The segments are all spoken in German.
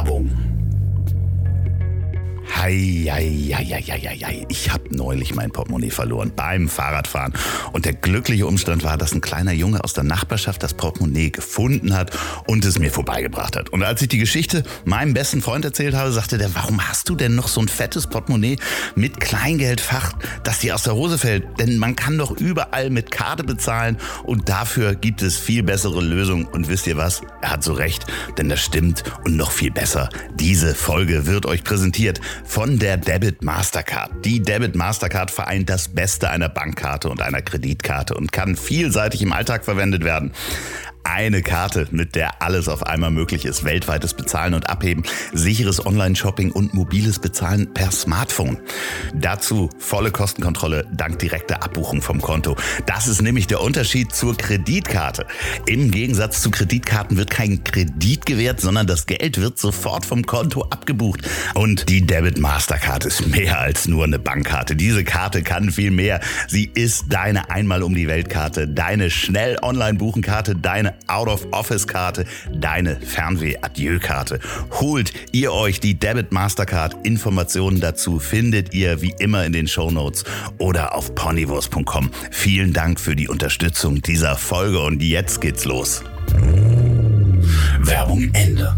Werbung. Hei, hei, hei, hei, hei. Ich habe neulich mein Portemonnaie verloren beim Fahrradfahren. Und der glückliche Umstand war, dass ein kleiner Junge aus der Nachbarschaft das Portemonnaie gefunden hat und es mir vorbeigebracht hat. Und als ich die Geschichte meinem besten Freund erzählt habe, sagte der, warum hast du denn noch so ein fettes Portemonnaie mit Kleingeldfach, das dir aus der Hose fällt? Denn man kann doch überall mit Karte bezahlen und dafür gibt es viel bessere Lösungen. Und wisst ihr was? Er hat so recht, denn das stimmt und noch viel besser. Diese Folge wird euch präsentiert von der Debit Mastercard. Die Debit Mastercard vereint das Beste einer Bankkarte und einer Kreditkarte und kann vielseitig im Alltag verwendet werden eine Karte, mit der alles auf einmal möglich ist. Weltweites Bezahlen und Abheben, sicheres Online-Shopping und mobiles Bezahlen per Smartphone. Dazu volle Kostenkontrolle dank direkter Abbuchung vom Konto. Das ist nämlich der Unterschied zur Kreditkarte. Im Gegensatz zu Kreditkarten wird kein Kredit gewährt, sondern das Geld wird sofort vom Konto abgebucht. Und die Debit Mastercard ist mehr als nur eine Bankkarte. Diese Karte kann viel mehr. Sie ist deine einmal um die Weltkarte, deine schnell online buchen Karte, deine Out-of-Office-Karte, deine Fernweh-Adieu-Karte. Holt ihr euch die Debit Mastercard. Informationen dazu findet ihr wie immer in den Show Notes oder auf ponywurst.com. Vielen Dank für die Unterstützung dieser Folge und jetzt geht's los. Werbung Ende.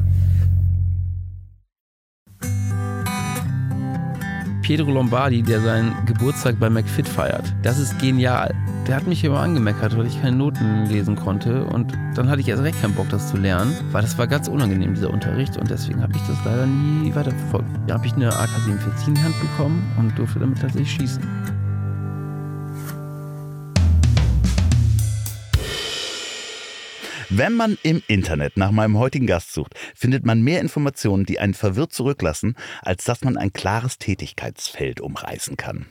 Pietro Lombardi, der seinen Geburtstag bei McFit feiert. Das ist genial. Der hat mich immer angemeckert, weil ich keine Noten lesen konnte. Und dann hatte ich erst recht keinen Bock, das zu lernen, weil das war ganz unangenehm, dieser Unterricht. Und deswegen habe ich das leider nie weiterverfolgt. Da habe ich eine AK-47 in die Hand bekommen und durfte damit tatsächlich schießen. Wenn man im Internet nach meinem heutigen Gast sucht, findet man mehr Informationen, die einen verwirrt zurücklassen, als dass man ein klares Tätigkeitsfeld umreißen kann.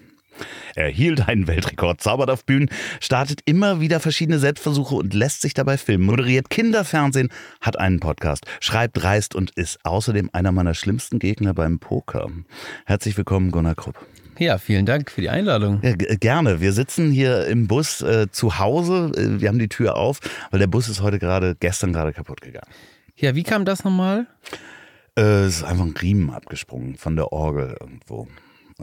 Er hielt einen Weltrekord, zaubert auf Bühnen, startet immer wieder verschiedene Selbstversuche und lässt sich dabei filmen, moderiert Kinderfernsehen, hat einen Podcast, schreibt, reist und ist außerdem einer meiner schlimmsten Gegner beim Poker. Herzlich willkommen, Gunnar Krupp. Ja, vielen Dank für die Einladung. Ja, gerne. Wir sitzen hier im Bus äh, zu Hause. Äh, wir haben die Tür auf, weil der Bus ist heute gerade, gestern gerade kaputt gegangen. Ja, wie kam das nochmal? Äh, es ist einfach ein Riemen abgesprungen von der Orgel irgendwo.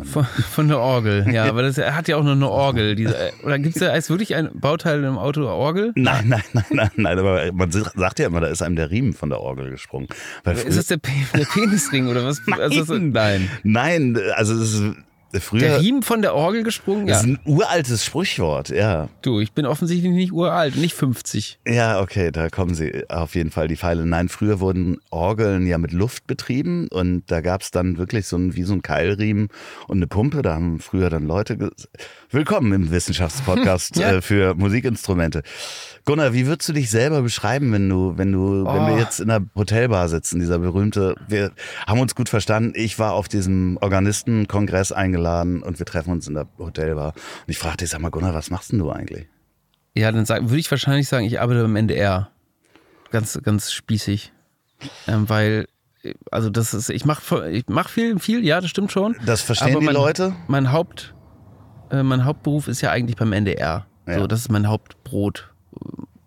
Von, von, der Orgel, ja, aber das er hat ja auch noch eine Orgel. Diese, äh, oder gibt es da ist wirklich ein Bauteil im Auto Orgel? Nein, nein, nein, nein, nein, aber man sagt ja immer, da ist einem der Riemen von der Orgel gesprungen. ist das der, der Penisring oder was? Nein, also, nein. Nein, also es ist Früher, der Riemen von der Orgel gesprungen? Das ja. ist ein uraltes Sprichwort, ja. Du, ich bin offensichtlich nicht uralt, nicht 50. Ja, okay, da kommen sie auf jeden Fall die Pfeile. Nein, früher wurden Orgeln ja mit Luft betrieben und da gab es dann wirklich so ein, wie so ein Keilriemen und eine Pumpe. Da haben früher dann Leute. Willkommen im Wissenschaftspodcast ja. äh, für Musikinstrumente. Gunnar, wie würdest du dich selber beschreiben, wenn du, wenn du, oh. wenn wir oh. jetzt in der Hotelbar sitzen, dieser berühmte, wir haben uns gut verstanden. Ich war auf diesem Organistenkongress eingeladen und wir treffen uns in der Hotelbar. Und ich fragte dich, sag mal, Gunnar, was machst denn du eigentlich? Ja, dann sag, würde ich wahrscheinlich sagen, ich arbeite beim NDR. Ganz, ganz spießig. Ähm, weil, also das ist, ich mache ich mach viel, viel, ja, das stimmt schon. Das verstehen aber die mein, Leute? Mein Haupt, äh, mein Hauptberuf ist ja eigentlich beim NDR. Ja. So, das ist mein Hauptbrot.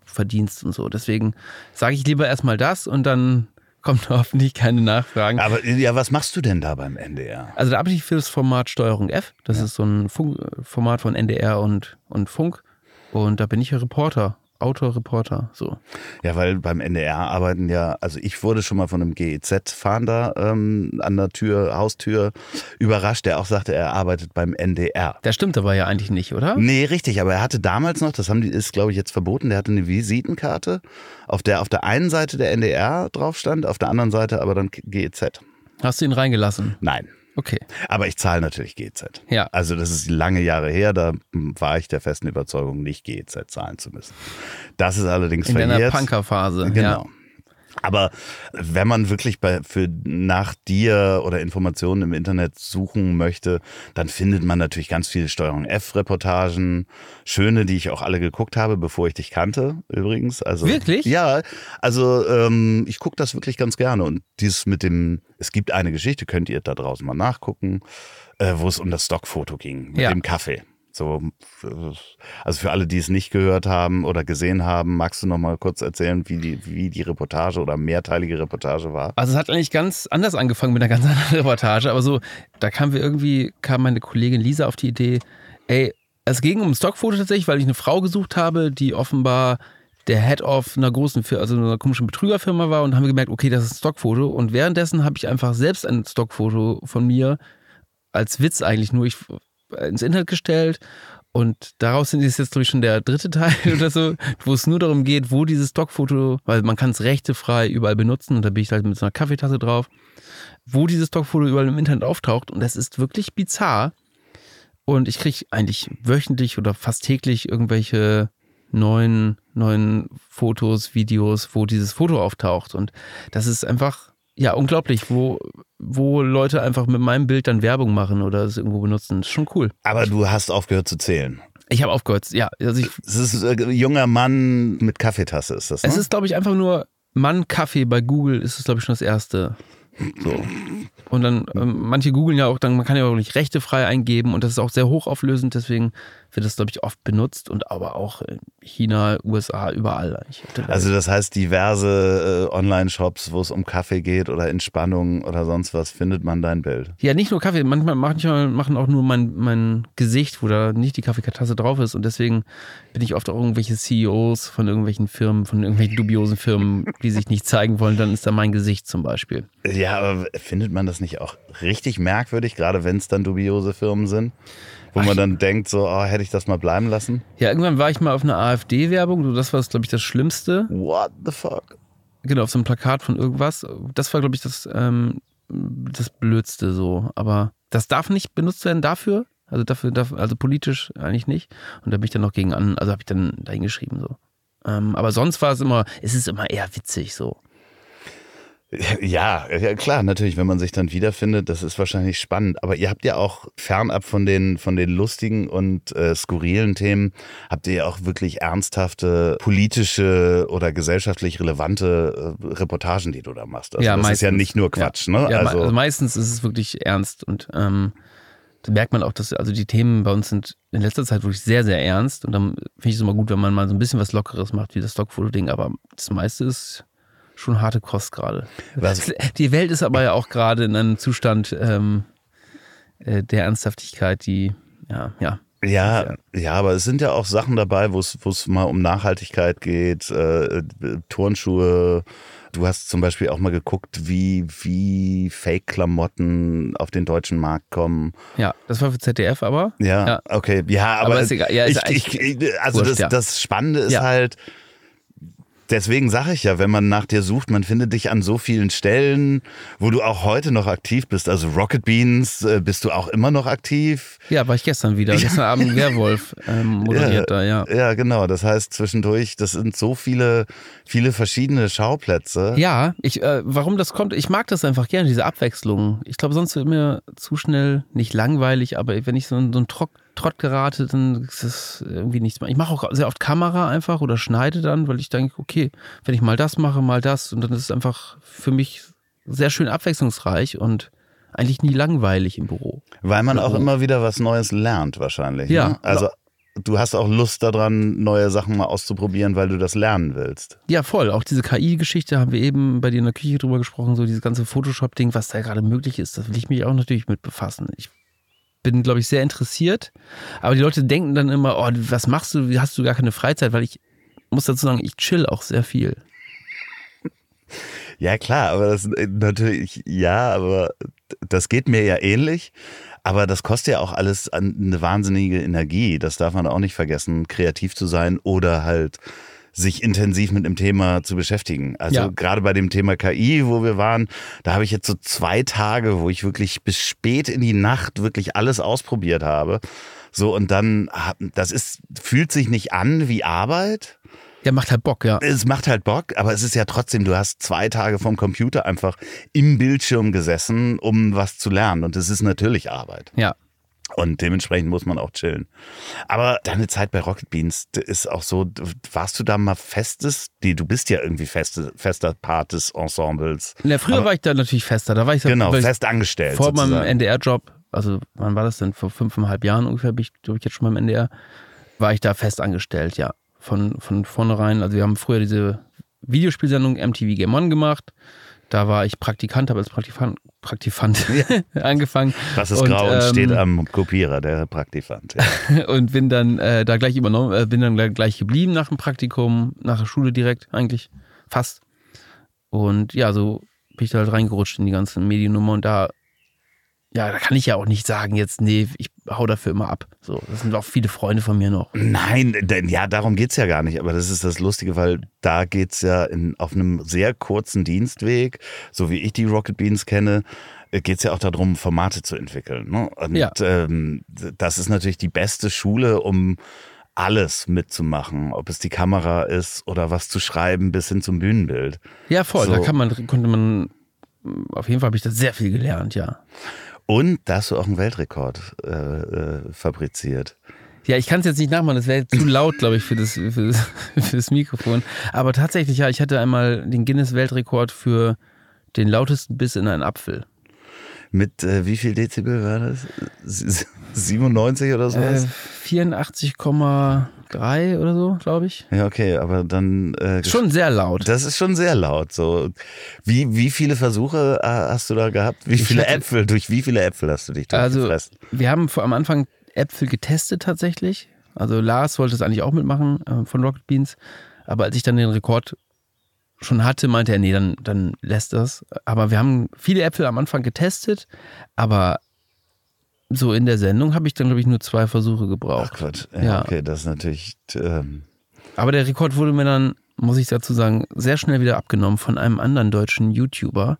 Verdienst und so. Deswegen sage ich lieber erstmal das und dann kommt hoffentlich keine Nachfragen. Aber ja, was machst du denn da beim NDR? Also da arbeite ich für das Format Steuerung F. Das ja. ist so ein Funk Format von NDR und, und Funk. Und da bin ich ja Reporter. Autor, Reporter, so. Ja, weil beim NDR arbeiten ja, also ich wurde schon mal von einem GEZ-Fahnder ähm, an der Tür, Haustür überrascht, der auch sagte, er arbeitet beim NDR. Das stimmt aber ja eigentlich nicht, oder? Nee, richtig, aber er hatte damals noch, das haben die, ist glaube ich jetzt verboten, der hatte eine Visitenkarte, auf der auf der einen Seite der NDR drauf stand, auf der anderen Seite aber dann GEZ. Hast du ihn reingelassen? Nein. Okay. Aber ich zahle natürlich GEZ. Ja. Also das ist lange Jahre her, da war ich der festen Überzeugung, nicht GEZ zahlen zu müssen. Das ist allerdings In verjährt. In der Punkerphase. Genau. Ja. Aber wenn man wirklich bei, für nach dir oder Informationen im Internet suchen möchte, dann findet man natürlich ganz viele Steuerung F-Reportagen, schöne, die ich auch alle geguckt habe, bevor ich dich kannte, übrigens. Also wirklich? Ja, also ähm, ich gucke das wirklich ganz gerne und dieses mit dem, es gibt eine Geschichte, könnt ihr da draußen mal nachgucken, äh, wo es um das Stockfoto ging mit ja. dem Kaffee. So, also für alle, die es nicht gehört haben oder gesehen haben, magst du noch mal kurz erzählen, wie die, wie die Reportage oder mehrteilige Reportage war? Also es hat eigentlich ganz anders angefangen mit einer ganz anderen Reportage, aber so, da kam wir irgendwie, kam meine Kollegin Lisa auf die Idee, ey, es ging um ein Stockfoto tatsächlich, weil ich eine Frau gesucht habe, die offenbar der Head of einer großen Firma, also einer komischen Betrügerfirma war und haben gemerkt, okay, das ist ein Stockfoto. Und währenddessen habe ich einfach selbst ein Stockfoto von mir als Witz eigentlich nur ich ins Internet gestellt. Und daraus sind es jetzt, glaube ich, schon der dritte Teil oder so, wo es nur darum geht, wo dieses Stockfoto, weil man kann es rechtefrei überall benutzen und da bin ich halt mit so einer Kaffeetasse drauf, wo dieses Stockfoto überall im Internet auftaucht. Und das ist wirklich bizarr. Und ich kriege eigentlich wöchentlich oder fast täglich irgendwelche neuen, neuen Fotos, Videos, wo dieses Foto auftaucht. Und das ist einfach, ja, unglaublich, wo, wo Leute einfach mit meinem Bild dann Werbung machen oder es irgendwo benutzen. Das ist schon cool. Aber du hast aufgehört zu zählen. Ich habe aufgehört, ja. Also ich, es ist ein äh, junger Mann mit Kaffeetasse, ist das? Ne? Es ist, glaube ich, einfach nur Mann Kaffee bei Google ist es, glaube ich, schon das erste. So. Und dann, ähm, manche googeln ja auch, dann, man kann ja auch nicht Rechte frei eingeben und das ist auch sehr hochauflösend, deswegen wird das, glaube ich, oft benutzt und aber auch in China, USA, überall eigentlich. Also das heißt, diverse äh, Online-Shops, wo es um Kaffee geht oder Entspannung oder sonst was, findet man dein Bild? Ja, nicht nur Kaffee, manchmal, manchmal machen auch nur mein, mein Gesicht, wo da nicht die Kaffeetasse drauf ist und deswegen bin ich oft auch irgendwelche CEOs von irgendwelchen Firmen, von irgendwelchen dubiosen Firmen, die sich nicht zeigen wollen, dann ist da mein Gesicht zum Beispiel. Ja, aber findet man das nicht auch richtig merkwürdig, gerade wenn es dann dubiose Firmen sind? Wo man dann denkt, so, oh, hätte ich das mal bleiben lassen? Ja, irgendwann war ich mal auf einer AfD-Werbung, das war, glaube ich, das Schlimmste. What the fuck? Genau, auf so einem Plakat von irgendwas. Das war, glaube ich, das, ähm, das Blödste so. Aber das darf nicht benutzt werden dafür. Also dafür, dafür also politisch eigentlich nicht. Und da bin ich dann noch gegen an, also habe ich dann da hingeschrieben so. Ähm, aber sonst war es immer, es ist immer eher witzig so. Ja, ja, klar, natürlich, wenn man sich dann wiederfindet, das ist wahrscheinlich spannend. Aber ihr habt ja auch fernab von den, von den lustigen und äh, skurrilen Themen, habt ihr ja auch wirklich ernsthafte politische oder gesellschaftlich relevante äh, Reportagen, die du da machst. Also ja, das meistens, ist ja nicht nur Quatsch, ja. ne? Ja, also, also, meistens ist es wirklich ernst und ähm, da merkt man auch, dass also die Themen bei uns sind in letzter Zeit wirklich sehr, sehr ernst. Und dann finde ich es immer gut, wenn man mal so ein bisschen was Lockeres macht, wie das Stockfoto-Ding. Aber das meiste ist schon harte Kost gerade. Die Welt ist aber ja auch gerade in einem Zustand ähm, äh, der Ernsthaftigkeit, die, ja, ja. Ja, ja, aber es sind ja auch Sachen dabei, wo es mal um Nachhaltigkeit geht, äh, Turnschuhe. Du hast zum Beispiel auch mal geguckt, wie, wie Fake-Klamotten auf den deutschen Markt kommen. Ja, das war für ZDF aber. Ja, ja. okay. Ja, aber, aber ist egal. Ja, ist ich, ich, also das, ja. das Spannende ist halt, Deswegen sage ich ja, wenn man nach dir sucht, man findet dich an so vielen Stellen, wo du auch heute noch aktiv bist. Also Rocket Beans, äh, bist du auch immer noch aktiv? Ja, war ich gestern wieder. Gestern Abend Werwolf ähm, moderiert ja, da, ja. Ja, genau. Das heißt zwischendurch, das sind so viele, viele verschiedene Schauplätze. Ja, ich, äh, warum das kommt, ich mag das einfach gerne, diese Abwechslung. Ich glaube, sonst wird mir zu schnell nicht langweilig, aber wenn ich so, so ein Trock Trott gerate, dann ist das irgendwie nichts mehr. Ich mache auch sehr oft Kamera einfach oder schneide dann, weil ich denke, okay, wenn ich mal das mache, mal das und dann ist es einfach für mich sehr schön abwechslungsreich und eigentlich nie langweilig im Büro. Weil man auch immer wieder was Neues lernt wahrscheinlich. Ja. Ne? Also du hast auch Lust daran, neue Sachen mal auszuprobieren, weil du das lernen willst. Ja, voll. Auch diese KI-Geschichte haben wir eben bei dir in der Küche drüber gesprochen, so dieses ganze Photoshop-Ding, was da gerade möglich ist, das will ich mich auch natürlich mit befassen. Ich bin, glaube ich, sehr interessiert. Aber die Leute denken dann immer, oh, was machst du? Hast du gar keine Freizeit? Weil ich muss dazu sagen, ich chill auch sehr viel. Ja, klar, aber das natürlich, ja, aber das geht mir ja ähnlich. Aber das kostet ja auch alles eine wahnsinnige Energie. Das darf man auch nicht vergessen, kreativ zu sein oder halt sich intensiv mit dem Thema zu beschäftigen. Also ja. gerade bei dem Thema KI, wo wir waren, da habe ich jetzt so zwei Tage, wo ich wirklich bis spät in die Nacht wirklich alles ausprobiert habe. So und dann, das ist, fühlt sich nicht an wie Arbeit. Ja, macht halt Bock, ja. Es macht halt Bock, aber es ist ja trotzdem, du hast zwei Tage vom Computer einfach im Bildschirm gesessen, um was zu lernen. Und es ist natürlich Arbeit. Ja. Und dementsprechend muss man auch chillen. Aber deine Zeit bei Rocket Beans ist auch so, warst du da mal festes? Die, du bist ja irgendwie feste, fester Part des Ensembles. Ja, früher Aber, war ich da natürlich fester. Da war ich genau, fest angestellt. Vor sozusagen. meinem NDR-Job also wann war das denn? Vor fünfeinhalb Jahren ungefähr, bin ich, glaube ich, jetzt schon beim NDR, war ich da fest angestellt, ja. Von, von vornherein, also wir haben früher diese Videospielsendung MTV Game On gemacht. Da war ich Praktikant, habe als Praktikant, Praktikant angefangen. Was ist Und, grau und ähm, steht am Kopierer, der Praktikant. Ja. und bin dann äh, da gleich übernommen, äh, bin dann gleich- gleich geblieben nach dem Praktikum, nach der Schule direkt eigentlich, fast. Und ja, so bin ich da halt reingerutscht in die ganzen Mediennummer und da, ja, da kann ich ja auch nicht sagen jetzt, nee, ich hau dafür immer ab. So, das sind auch viele Freunde von mir noch. Nein, denn ja, darum geht's ja gar nicht. Aber das ist das Lustige, weil da geht's ja in, auf einem sehr kurzen Dienstweg, so wie ich die Rocket Beans kenne, äh, geht's ja auch darum, Formate zu entwickeln. Ne? Und Ja. ähm, das ist natürlich die beste Schule, um alles mitzumachen, ob es die Kamera ist oder was zu schreiben bis hin zum Bühnenbild. Ja, voll, So. da kann man, konnte man, auf jeden Fall habe ich da sehr viel gelernt, ja. Und da hast du auch einen Weltrekord äh, äh, fabriziert. Ja, ich kann es jetzt nicht nachmachen, das wäre zu laut, glaube ich, für das, für, das, für das Mikrofon. Aber tatsächlich, ja, ich hatte einmal den Guinness-Weltrekord für den lautesten Biss in einen Apfel. Mit äh, wie viel Dezibel war das? 97 oder so? Äh, 84, drei oder so, glaube ich. Ja, okay, aber dann. Äh, schon sehr laut. Das ist schon sehr laut. So. Wie, wie viele Versuche äh, hast du da gehabt? Wie ich viele hatte, Äpfel? Durch wie viele Äpfel hast du dich also. Wir haben vor, am Anfang Äpfel getestet tatsächlich. Also Lars wollte es eigentlich auch mitmachen äh, von Rocket Beans. Aber als ich dann den Rekord schon hatte, meinte er, nee, dann, dann lässt das. Aber wir haben viele Äpfel am Anfang getestet, aber so in der Sendung habe ich dann, glaube ich, nur zwei Versuche Ach gebraucht. Gott, ja, Ja. okay, das ist natürlich. Ähm, Aber der Rekord wurde mir dann, muss ich dazu sagen, sehr schnell wieder abgenommen von einem anderen deutschen YouTuber,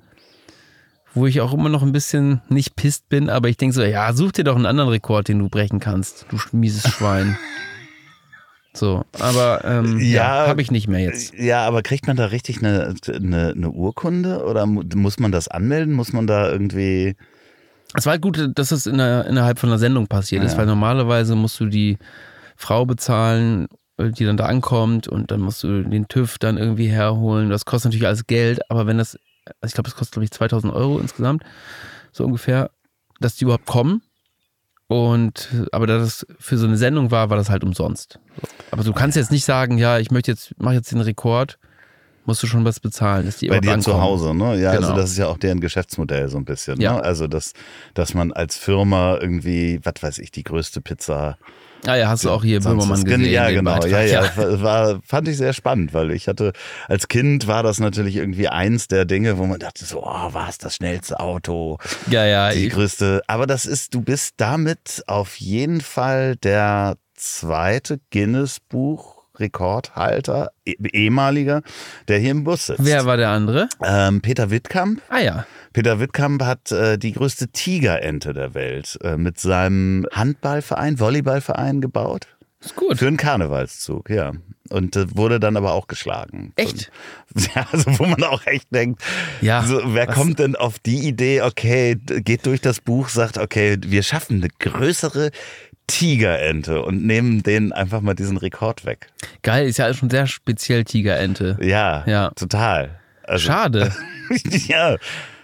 wo ich auch immer noch ein bisschen nicht pisst bin, aber ich denke so, ja, such dir doch einen anderen Rekord, den du brechen kannst, du mieses Schwein. So, aber ähm, ja, Ja. habe ich nicht mehr jetzt. ja, aber kriegt man da richtig eine, eine, eine Urkunde oder mu- muss man das anmelden? Muss man da irgendwie. Es war halt gut, dass es in der, innerhalb von einer Sendung passiert ist, Ja. weil normalerweise musst du die Frau bezahlen, äh, die dann da ankommt und dann musst du den TÜV dann irgendwie herholen. Das kostet natürlich alles Geld, aber wenn das, also ich glaube, das kostet, glaube ich, 2000 Euro insgesamt, so ungefähr, dass die überhaupt kommen. Und, aber da das für so eine Sendung war, war das halt umsonst. So. Aber du kannst jetzt nicht sagen, ja, ich möchte jetzt, mach jetzt den Rekord, musst du schon was bezahlen, dass die Bei dir zu. Hause, ne? Ja, also Genau. das ist ja auch deren Geschäftsmodell so ein bisschen. Ja. Ne? Also, dass, dass man als Firma irgendwie, was weiß ich, die größte Pizza Ah ja, hast du auch hier Böhmermann gesehen. Ja, genau. Beitrag. Ja, ja. War, fand ich sehr spannend, weil ich hatte, als Kind war das natürlich irgendwie eins der Dinge, wo man dachte so, oh, war es das schnellste Auto, Ja, ja. die größte. Aber das ist, du bist damit auf jeden Fall der zweite Guinness-Buch. Rekordhalter, eh- ehemaliger, der hier im Bus sitzt. Wer war der andere? Ähm, Peter Wittkamp. Ah ja. Peter Wittkamp hat äh, die größte Tigerente der Welt äh, mit seinem Handballverein, Volleyballverein gebaut. Ist gut. Für einen Karnevalszug, ja. Und äh, wurde dann aber auch geschlagen. Echt? Und, ja, also wo man auch echt denkt, Ja, so, wer was- kommt denn auf die Idee, okay, geht durch das Buch, sagt, okay, wir schaffen eine größere Tigerente und nehmen denen einfach mal diesen Rekord weg. Geil, ist ja schon sehr speziell Tigerente. Ja, Ja. total. Also, Schade. ja,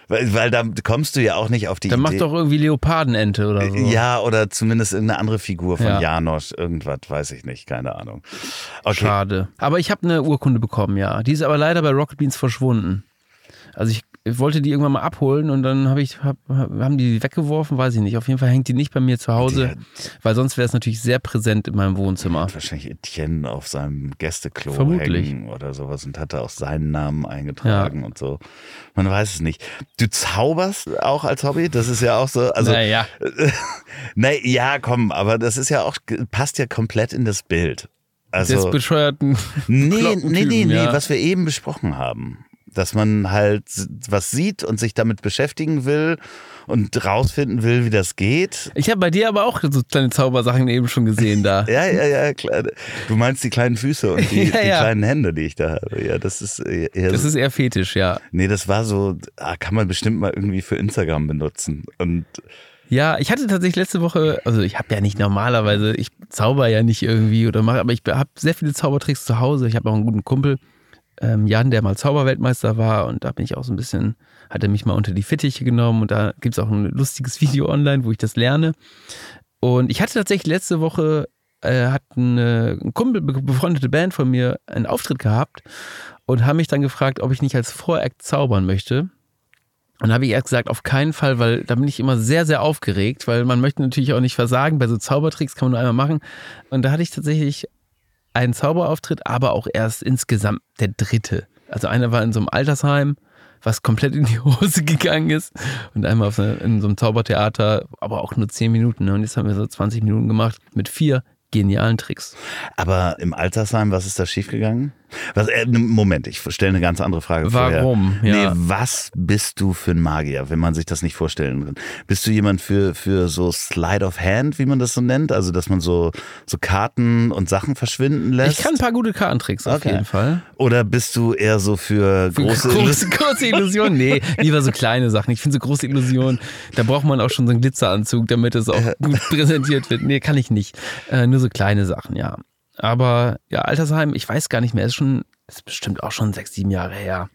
weil, weil da kommst du ja auch nicht auf die Dann Idee. mach doch irgendwie Leopardenente oder so. Ja, oder zumindest irgendeine andere Figur von Ja. Janosch, irgendwas, weiß ich nicht, keine Ahnung. Okay, Schade. Aber ich habe eine Urkunde bekommen, ja. Die ist aber leider bei Rocket Beans verschwunden. Also ich wollte die irgendwann mal abholen und dann habe ich, hab, haben die weggeworfen, weiß ich nicht. Auf jeden Fall hängt die nicht bei mir zu Hause, weil sonst wäre es natürlich sehr präsent in meinem Wohnzimmer. wahrscheinlich Etienne auf seinem Gästeklo Vermutlich. hängen oder sowas und hatte auch seinen Namen eingetragen und so. Man weiß es nicht. Du zauberst auch als Hobby, das ist ja auch so, also naja, nee, ja, komm, aber das ist ja auch passt ja komplett in das Bild. des Also bescheuerten nee, nee, nee, nee, ja. was wir eben besprochen haben. Dass man halt was sieht und sich damit beschäftigen will und rausfinden will, wie das geht. Ich habe bei dir aber auch so kleine Zaubersachen eben schon gesehen da. Ja, ja, ja, klar. Du meinst die kleinen Füße und die, Ja, die ja. kleinen Hände, die ich da habe. Ja, das ist eher Das ist eher fetisch, ja. Nee, das war so, ah, kann man bestimmt mal irgendwie für Instagram benutzen. Und Ja, ich hatte tatsächlich letzte Woche, also ich habe ja nicht normalerweise, ich zauber ja nicht irgendwie oder mache, aber ich habe sehr viele Zaubertricks zu Hause. Ich habe auch einen guten Kumpel, ähm, Jan, der mal Zauberweltmeister war und da bin ich auch so ein bisschen, hat er mich mal unter die Fittiche genommen und da gibt es auch ein lustiges Video online, wo ich das lerne. Und ich hatte tatsächlich letzte Woche, äh, hat eine, ein Kumpel, befreundete Band von mir einen Auftritt gehabt und haben mich dann gefragt, ob ich nicht als Voract zaubern möchte. Und habe ich erst gesagt, auf keinen Fall, weil da bin ich immer sehr, sehr aufgeregt, weil man möchte natürlich auch nicht versagen. Bei so Zaubertricks kann man nur einmal machen. Und da hatte ich tatsächlich einen Zauberauftritt, aber auch erst insgesamt der dritte. Also einer war in so einem Altersheim, was komplett in die Hose gegangen ist. Und einmal in so einem Zaubertheater, aber auch nur zehn Minuten. Ne? Und jetzt haben wir so 20 Minuten gemacht mit vier genialen Tricks. Aber im Altersheim, was ist da schiefgegangen? Was, äh, Moment, ich stelle eine ganz andere Frage. Warum? Ja. Nee, was bist du für ein Magier, wenn man sich das nicht vorstellen kann? Bist du jemand für, für so Slide of Hand, wie man das so nennt? Also, dass man so, so Karten und Sachen verschwinden lässt? Ich kann ein paar gute Kartentricks auf okay. jeden Fall. Oder bist du eher so für große, große, große Illusionen? Nee, lieber so kleine Sachen. Ich finde so große Illusionen, da braucht man auch schon so einen Glitzeranzug, damit es auch gut präsentiert wird. Nee, kann ich nicht. Äh, nur so kleine Sachen, ja. Aber ja, Altersheim, ich weiß gar nicht mehr, ist schon, ist bestimmt auch schon sechs, sieben Jahre her.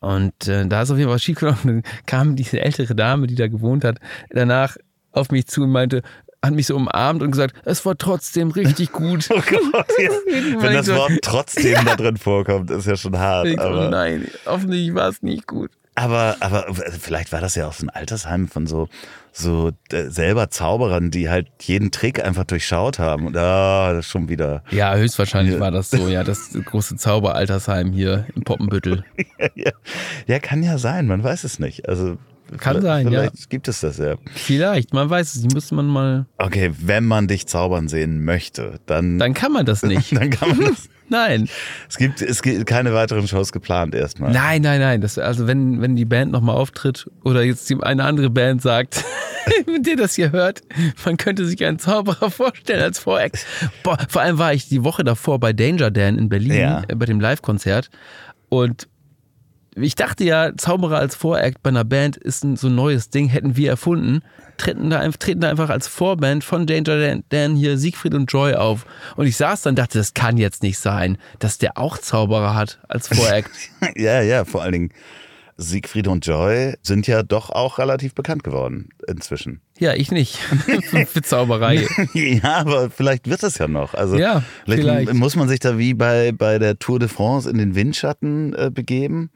Und äh, da ist auf jeden Fall was schiefgelaufen. Dann kam diese ältere Dame, die da gewohnt hat, danach auf mich zu und meinte, hat mich so umarmt und gesagt, es war trotzdem richtig gut. oh Gott, ja. Wenn das Wort trotzdem ja. da drin vorkommt, ist ja schon hart. Ich, aber oh nein, hoffentlich war es nicht gut. Aber, aber vielleicht war das ja auch so ein Altersheim von so, so äh, selber Zauberern, die halt jeden Trick einfach durchschaut haben. Und ah, das ist schon wieder. Ja, höchstwahrscheinlich war das so, ja, das große Zauberaltersheim hier im Poppenbüttel. ja, ja. ja, kann ja sein, man weiß es nicht. Also kann sein, ja. Vielleicht gibt es das ja. Vielleicht, man weiß es, die müsste man mal. Okay, wenn man dich zaubern sehen möchte, dann. Dann kann man das nicht. dann kann man das. Nein. Es gibt, es gibt keine weiteren Shows geplant erstmal. Nein, nein, nein. Das, also wenn, wenn die Band nochmal auftritt oder jetzt eine andere Band sagt, mit der das hier hört, man könnte sich einen Zauberer vorstellen als Vorex. Boah, vor allem war ich die Woche davor bei Danger Dan in Berlin ja. Bei dem Live-Konzert und ich dachte ja, Zauberer als Voract bei einer Band ist ein so ein neues Ding, hätten wir erfunden. Treten da, treten da einfach als Vorband von Danger Dan hier Siegfried und Joy auf. Und ich saß dann und dachte, das kann jetzt nicht sein, dass der auch Zauberer hat als Voract. ja, ja, vor allen Dingen Siegfried und Joy sind ja doch auch relativ bekannt geworden inzwischen. Ja, ich nicht. Für Zauberei. ja, aber vielleicht wird es ja noch. Also ja, vielleicht, vielleicht, muss man sich da wie bei, bei der Tour de France in den Windschatten äh, begeben.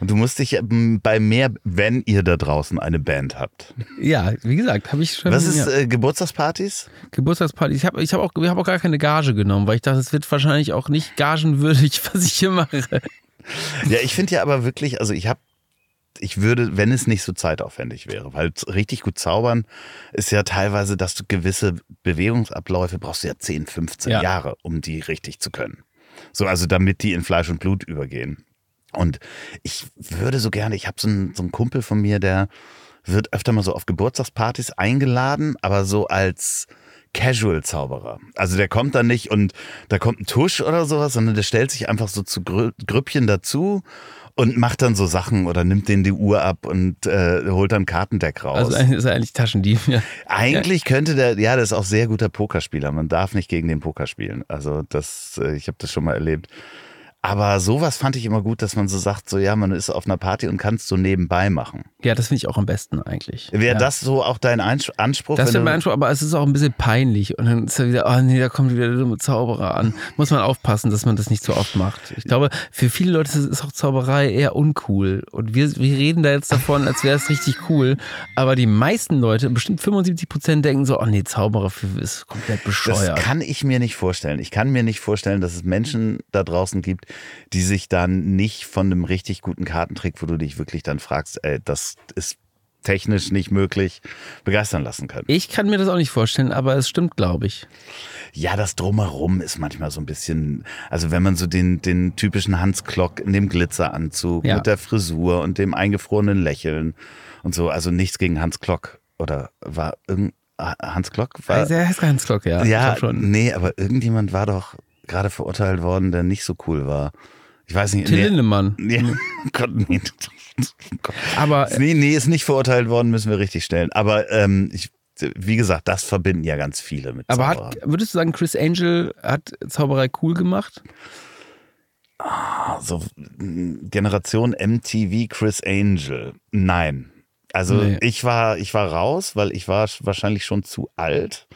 Und du musst dich ähm, bei mehr, wenn ihr da draußen eine Band habt. Ja, wie gesagt, habe ich schon. Was ist äh, Geburtstagspartys? Geburtstagspartys. Ich habe ich hab auch, hab auch gar keine Gage genommen, weil ich dachte, es wird wahrscheinlich auch nicht gagenwürdig, was ich hier mache. Ja, ich finde ja aber wirklich, also ich habe ich würde, wenn es nicht so zeitaufwendig wäre, weil richtig gut zaubern ist ja teilweise, dass du gewisse Bewegungsabläufe brauchst du ja 10, 15 ja. Jahre, um die richtig zu können. So, also damit die in Fleisch und Blut übergehen. Und ich würde so gerne, ich habe so einen, so einen Kumpel von mir, der wird öfter mal so auf Geburtstagspartys eingeladen, aber so als Casual-Zauberer. Also der kommt da nicht und da kommt ein Tusch oder sowas, sondern der stellt sich einfach so zu Grüppchen dazu und macht dann so Sachen oder nimmt denen die Uhr ab und äh, holt dann Kartendeck raus. Also ist er eigentlich Taschendieb, ja. Eigentlich könnte der, ja, das ist auch sehr guter Pokerspieler. Man darf nicht gegen den Poker spielen. Also das, äh, ich habe das schon mal erlebt. Aber sowas fand ich immer gut, dass man so sagt, so ja, man ist auf einer Party und kann es so nebenbei machen. Ja, das finde ich auch am besten eigentlich. Wäre ja. das so auch dein Anspruch? Das wäre mein Anspruch, aber es ist auch ein bisschen peinlich. Und dann ist er wieder, oh nee, da kommt wieder der dumme Zauberer an. Muss man aufpassen, dass man das nicht so oft macht. Ich glaube, für viele Leute ist auch Zauberei eher uncool. Und wir, wir reden da jetzt davon, als wäre es richtig cool. Aber die meisten Leute, bestimmt 75 Prozent, denken so, oh nee, Zauberer ist komplett bescheuert. Das kann ich mir nicht vorstellen. Ich kann mir nicht vorstellen, dass es Menschen da draußen gibt, die sich dann nicht von einem richtig guten Kartentrick, wo du dich wirklich dann fragst, ey, das ist technisch nicht möglich, begeistern lassen können. Ich kann mir das auch nicht vorstellen, aber es stimmt, glaube ich. Ja, das Drumherum ist manchmal so ein bisschen, also wenn man so den, den typischen Hans Klock in dem Glitzeranzug ja. mit der Frisur und dem eingefrorenen Lächeln und so, also nichts gegen Hans Klock oder war irgend, Hans Klock war. Also er heißt Hans Klock, ja. Ja, schon. nee, aber irgendjemand war doch gerade verurteilt worden, der nicht so cool war. Ich weiß nicht. Till nee, Lindemann. Nee, Gott, nee. Aber nee, nee, ist nicht verurteilt worden, müssen wir richtig stellen. Aber ähm, ich, wie gesagt, das verbinden ja ganz viele mit Aber hat, würdest du sagen, Chris Angel hat Zauberei cool gemacht? Ah, so Generation MTV Chris Angel. Nein. Also Nee. ich war, ich war raus, weil ich war wahrscheinlich schon zu alt,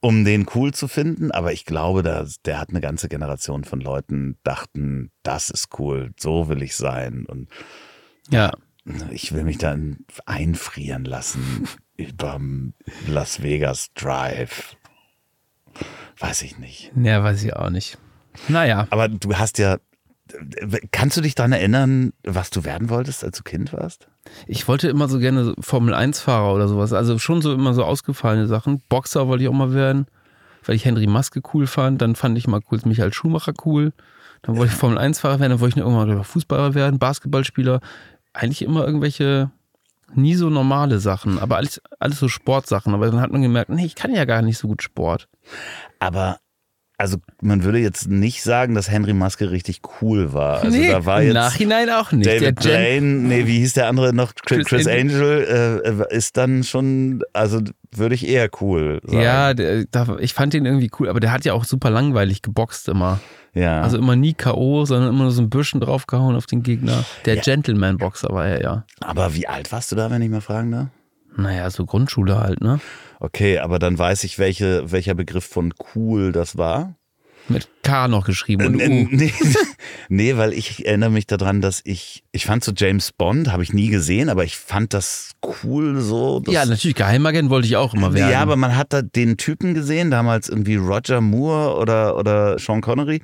um den cool zu finden. Aber ich glaube, da, der hat eine ganze Generation von Leuten dachten, das ist cool, so will ich sein. Und Ja. ich will mich dann einfrieren lassen überm Las Vegas Drive. Weiß ich nicht. Ja, weiß ich auch nicht. Naja. Aber du hast ja, kannst du dich daran erinnern, was du werden wolltest, als du Kind warst? Ich wollte immer so gerne Formel-1-Fahrer oder sowas. Also schon so immer so ausgefallene Sachen. Boxer wollte ich auch mal werden, weil ich Henry Maske cool fand. Dann fand ich mal kurz Michael Schumacher cool. Dann wollte ich Formel-1-Fahrer werden. Dann wollte ich irgendwann Fußballer werden, Basketballspieler. Eigentlich immer irgendwelche nie so normale Sachen, aber alles, alles so Sportsachen. Aber dann hat man gemerkt, nee, ich kann ja gar nicht so gut Sport. Aber, also man würde jetzt nicht sagen, dass Henry Maske richtig cool war. Also nee, da war im jetzt Nachhinein auch nicht. David Der Blaine, nee, wie hieß der andere noch? Chris, Chris Angel äh, ist dann schon, also würde ich eher cool sagen. Ja, der, da, ich fand den irgendwie cool, aber der hat ja auch super langweilig geboxt immer. ja. Also immer nie K.O., sondern immer nur so ein bisschen draufgehauen auf den Gegner. Der Ja. Gentleman-Boxer war er ja. aber wie alt warst du da, wenn ich mal fragen darf? Naja, so Grundschule halt, ne? Okay, aber dann weiß ich, welche, welcher Begriff von cool das war. Mit K noch geschrieben und U. nee, nee, weil ich erinnere mich daran, dass ich, ich fand so James Bond, habe ich nie gesehen, aber ich fand das cool so. Ja, natürlich, Geheimagent wollte ich auch immer werden. Ja, aber man hat da den Typen gesehen, damals irgendwie Roger Moore oder, oder Sean Connery.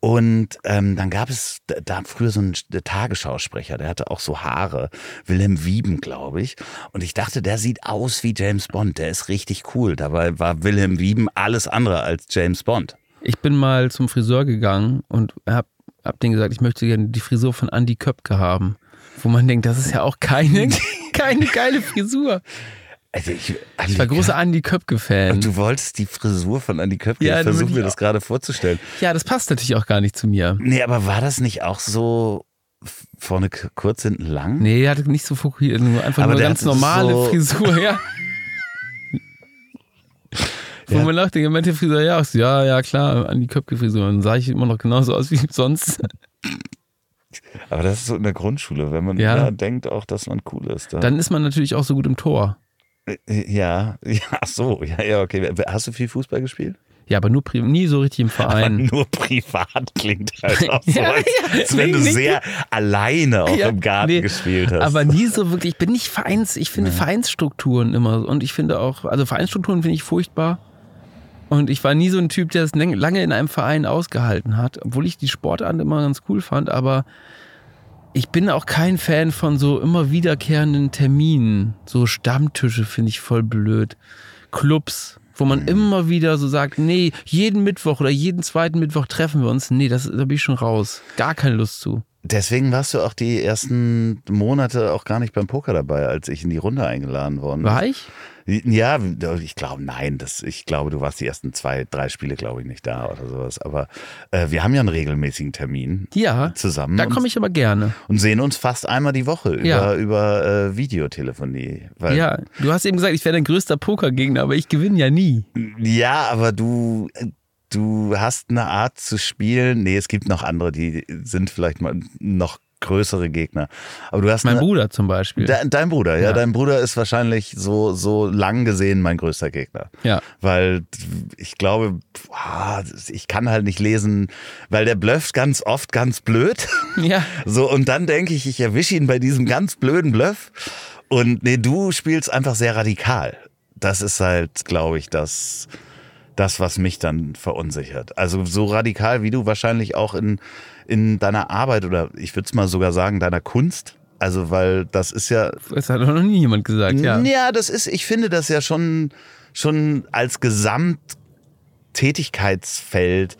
Und ähm, dann gab es da, früher so einen Tagesschausprecher, der hatte auch so Haare, Wilhelm Wieben, glaube ich. Und ich dachte, der sieht aus wie James Bond, der ist richtig cool. Dabei war Wilhelm Wieben alles andere als James Bond. Ich bin mal zum Friseur gegangen und hab, hab denen gesagt, ich möchte gerne die Frisur von Andy Köpke haben. Wo man denkt, das ist ja auch keine, keine geile Frisur. Also ich, Ich war großer Andy Köpke-Fan. Und du wolltest die Frisur von Andy Köpke. Ja, ich versuche mir das gerade vorzustellen. Ja, das passt natürlich auch gar nicht zu mir. Nee, aber war das nicht auch so vorne kurz, hinten lang? Nee, er hatte nicht so fokussiert, nur einfach Aber nur der ganz normale so- Frisur, ja. Wo Ja. man dachte, er meinte Frisur, ja, so, ja, ja, klar, an die Köpke-Frisur. Dann sah ich immer noch genauso aus wie sonst. Aber das ist so in der Grundschule, wenn man Ja. da denkt auch, dass man cool ist. Da. Dann ist man natürlich auch so gut im Tor. Äh, ja, ja, ach so, ja, ja, okay. Hast du viel Fußball gespielt? Ja, aber nur nie so richtig im Aber Verein. nur privat klingt halt auch so, Ja, als, ja, als wenn du sehr alleine auch Ja, im Garten nee, gespielt hast. Aber nie so wirklich, ich bin nicht Vereins, ich finde Vereinsstrukturen immer und ich finde auch, also Vereinsstrukturen finde ich furchtbar. Und ich war nie so ein Typ, der es lange in einem Verein ausgehalten hat, obwohl ich die Sportart immer ganz cool fand, aber ich bin auch kein Fan von so immer wiederkehrenden Terminen. So Stammtische finde ich voll blöd. Clubs, wo man immer wieder so sagt, nee, jeden Mittwoch oder jeden zweiten Mittwoch treffen wir uns. Nee, das, da bin ich schon raus. Gar keine Lust zu. Deswegen warst du auch die ersten Monate auch gar nicht beim Poker dabei, als ich in die Runde eingeladen worden War ich? Ja, ich glaube, nein, das, ich glaube, du warst die ersten zwei, drei Spiele, glaube ich, nicht da oder sowas. Aber äh, wir haben ja einen regelmäßigen Termin Ja. zusammen Da komme ich aber gerne. und sehen uns fast einmal die Woche über, Ja. über äh, Videotelefonie. Ja, du hast eben gesagt, ich wäre dein größter Pokergegner, aber ich gewinne ja nie. ja, aber du, du hast eine Art zu spielen. Nee, es gibt noch andere, die sind vielleicht mal noch größere Gegner. Aber du hast Mein eine, Bruder zum Beispiel. De, dein Bruder, ja, Ja. dein Bruder ist wahrscheinlich so, so lang gesehen mein größter Gegner. ja. Weil ich glaube, boah, ich kann halt nicht lesen, weil der blufft ganz oft ganz blöd. Ja. So, und dann denke ich, ich erwische ihn bei diesem ganz blöden Bluff. Und nee, du spielst einfach sehr radikal. Das ist halt, glaube ich, das, das, was mich dann verunsichert. Also so radikal wie du wahrscheinlich auch in, in deiner Arbeit oder ich würde es mal sogar sagen, deiner Kunst. Also, weil das ist ja, Das hat doch noch nie jemand gesagt, ja. ja, das ist, ich finde das ja schon, schon als Gesamttätigkeitsfeld.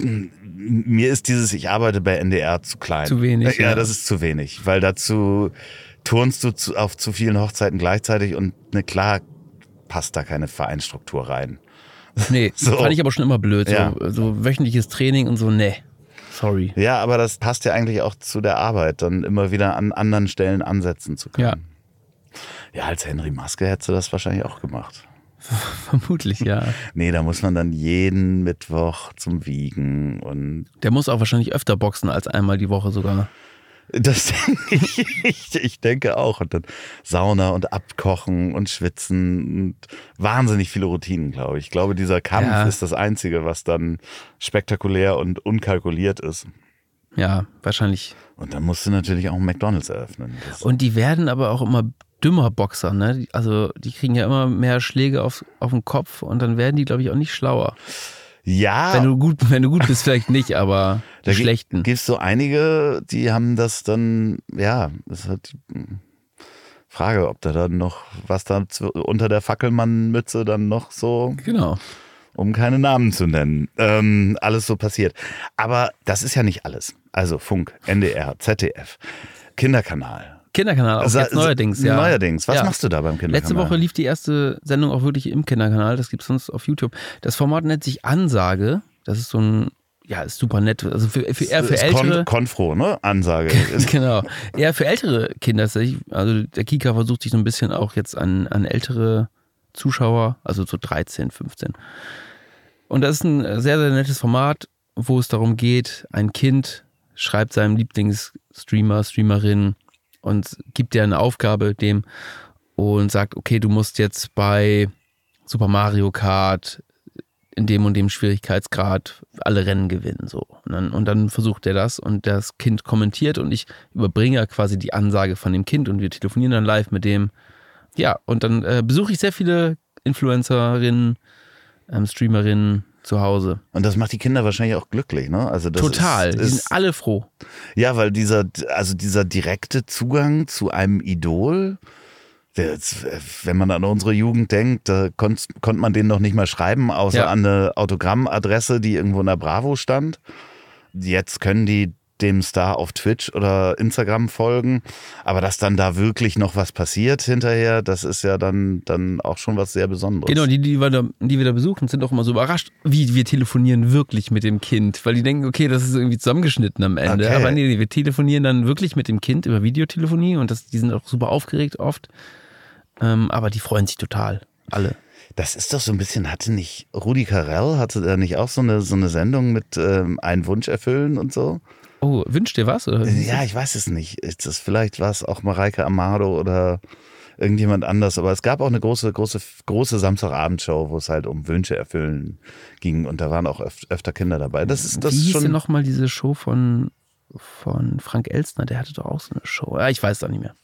Mir ist dieses, ich arbeite bei NDR zu klein. Zu wenig, Ja, ja. das ist zu wenig, weil dazu turnst du zu, auf zu vielen Hochzeiten gleichzeitig und ne, klar passt da keine Vereinsstruktur rein. Nee, So. fand ich aber schon immer blöd. Ja. So, so wöchentliches Training und so, nee. Sorry. Ja, aber das passt ja eigentlich auch zu der Arbeit, dann immer wieder an anderen Stellen ansetzen zu können. Ja. Ja, als Henry Maske hättest du das wahrscheinlich auch gemacht. Vermutlich, ja. Nee, da muss man dann jeden Mittwoch zum Wiegen und. Der muss auch wahrscheinlich öfter boxen als einmal die Woche sogar. Das denke ich, ich, ich denke auch. Und dann Sauna und Abkochen und Schwitzen und wahnsinnig viele Routinen, glaube ich. Ich glaube, dieser Kampf Ja. ist das Einzige, was dann spektakulär und unkalkuliert ist. Ja, wahrscheinlich. Und dann musst du natürlich auch einen McDonalds eröffnen. Das, Und die werden aber auch immer dümmer Boxer, ne? Also die kriegen ja immer mehr Schläge auf, auf den Kopf und dann werden die, glaube ich, auch nicht schlauer. Ja, Wenn du gut, wenn du gut bist, vielleicht nicht, aber Da schlechten. gibt es so einige, die haben das dann, ja, das ist halt die Frage, ob da dann noch, was da unter der Fackelmann-Mütze dann noch so Genau. um keine Namen zu nennen, ähm, alles so passiert. Aber das ist ja nicht alles. Also Funk, NDR, ZDF, Kinderkanal. Kinderkanal, auch jetzt neuerdings, ja. Neuerdings. Was Ja. machst du da beim Kinderkanal? Letzte Woche lief die erste Sendung auch wirklich im Kinderkanal. Das gibt es sonst auf YouTube. Das Format nennt sich Ansage. Das ist so ein, ja, ist super nett. Also für, für eher für Ist ältere. Kon Konfro, ne? Ansage. Genau. Eher für ältere Kinder. tatsächlich. Also der Kika versucht sich so ein bisschen auch jetzt an, an ältere Zuschauer, also so 13, 15. Und das ist ein sehr, sehr nettes Format, wo es darum geht, ein Kind schreibt seinem Lieblingsstreamer, Streamerin und gibt dir eine Aufgabe dem und sagt, okay, du musst jetzt bei Super Mario Kart in dem und dem Schwierigkeitsgrad alle Rennen gewinnen. So. Und, dann, und dann versucht er das und das Kind kommentiert und ich überbringe quasi die Ansage von dem Kind und wir telefonieren dann live mit dem. Ja, und dann äh, besuche ich sehr viele Influencerinnen, ähm, Streamerinnen zu Hause. Und das macht die Kinder wahrscheinlich auch glücklich, ne? Also das Total. Ist, die sind ist, alle froh. ja, weil dieser, also dieser direkte Zugang zu einem Idol, der, wenn man an unsere Jugend denkt, da konnt, konnte man den noch nicht mal schreiben, außer Ja. an eine Autogrammadresse, die irgendwo in der Bravo stand. Jetzt können die dem Star auf Twitch oder Instagram folgen, aber dass dann da wirklich noch was passiert hinterher, das ist ja dann, dann auch schon was sehr Besonderes. Genau, die, die, wir da, die wir da besuchen, sind auch immer so überrascht, wie wir telefonieren wirklich mit dem Kind. Weil die denken, okay, das ist irgendwie zusammengeschnitten am Ende. Okay. Aber nee, wir telefonieren dann wirklich mit dem Kind über Videotelefonie und das, die sind auch super aufgeregt oft. Ähm, aber die freuen sich total. Alle. Das ist doch so ein bisschen, hatte nicht Rudi Carell, hatte da nicht auch so eine, so eine Sendung mit ähm, einen Wunsch erfüllen und so? Oh, wünscht dir was? Oder? Ja, ich weiß es nicht. Ist das, vielleicht war es auch Mareike Amado oder irgendjemand anders, aber es gab auch eine große, große, große Samstagabendshow, wo es halt um Wünsche erfüllen ging und da waren auch öf öfter Kinder dabei. Das ist das Wie hieß schon. denn nochmal diese Show von, von Frank Elstner? Der hatte doch auch so eine Show. Ja, ich weiß doch nicht mehr.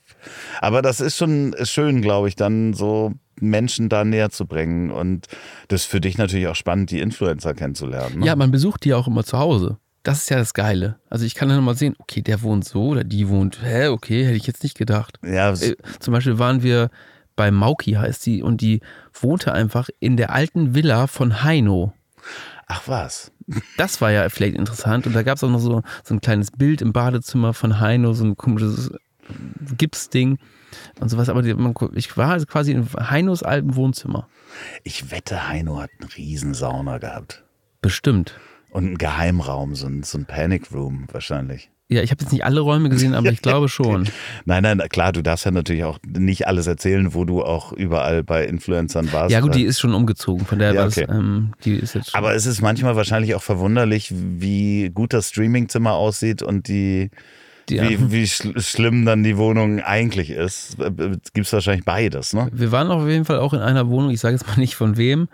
Aber das ist schon schön, glaube ich, dann so Menschen da näher zu bringen und das ist für dich natürlich auch spannend, die Influencer kennenzulernen. Ne? Ja, man besucht die auch immer zu Hause. Das ist ja das Geile. Also ich kann dann mal sehen, okay, der wohnt so oder die wohnt, hä, okay, hätte ich jetzt nicht gedacht. ja, Äh, Zum Beispiel waren wir bei Mauki, heißt sie, und die wohnte einfach in der alten Villa von Heino. ach was. Das war ja vielleicht interessant. Und da gab es auch noch so, so ein kleines Bild im Badezimmer von Heino, so ein komisches Gipsding und sowas. Aber die, ich war also quasi in Heinos altem Wohnzimmer. Ich wette, Heino hat einen riesen Sauna gehabt. Bestimmt. Und einen Geheimraum, so ein, so ein Panic Room wahrscheinlich. Ja, ich habe jetzt nicht alle Räume gesehen, aber ich glaube schon. Nein, nein, klar, du darfst ja natürlich auch nicht alles erzählen, wo du auch überall bei Influencern warst. Ja, gut, die ist schon umgezogen, von daher Ja, okay. das, ähm, die ist jetzt schon. Aber es ist manchmal wahrscheinlich auch verwunderlich, wie gut das Streamingzimmer aussieht und die, die, wie, wie schl schlimm dann die Wohnung eigentlich ist. Gibt es wahrscheinlich beides, ne? Wir waren auf jeden Fall auch in einer Wohnung, ich sage jetzt mal nicht von wem,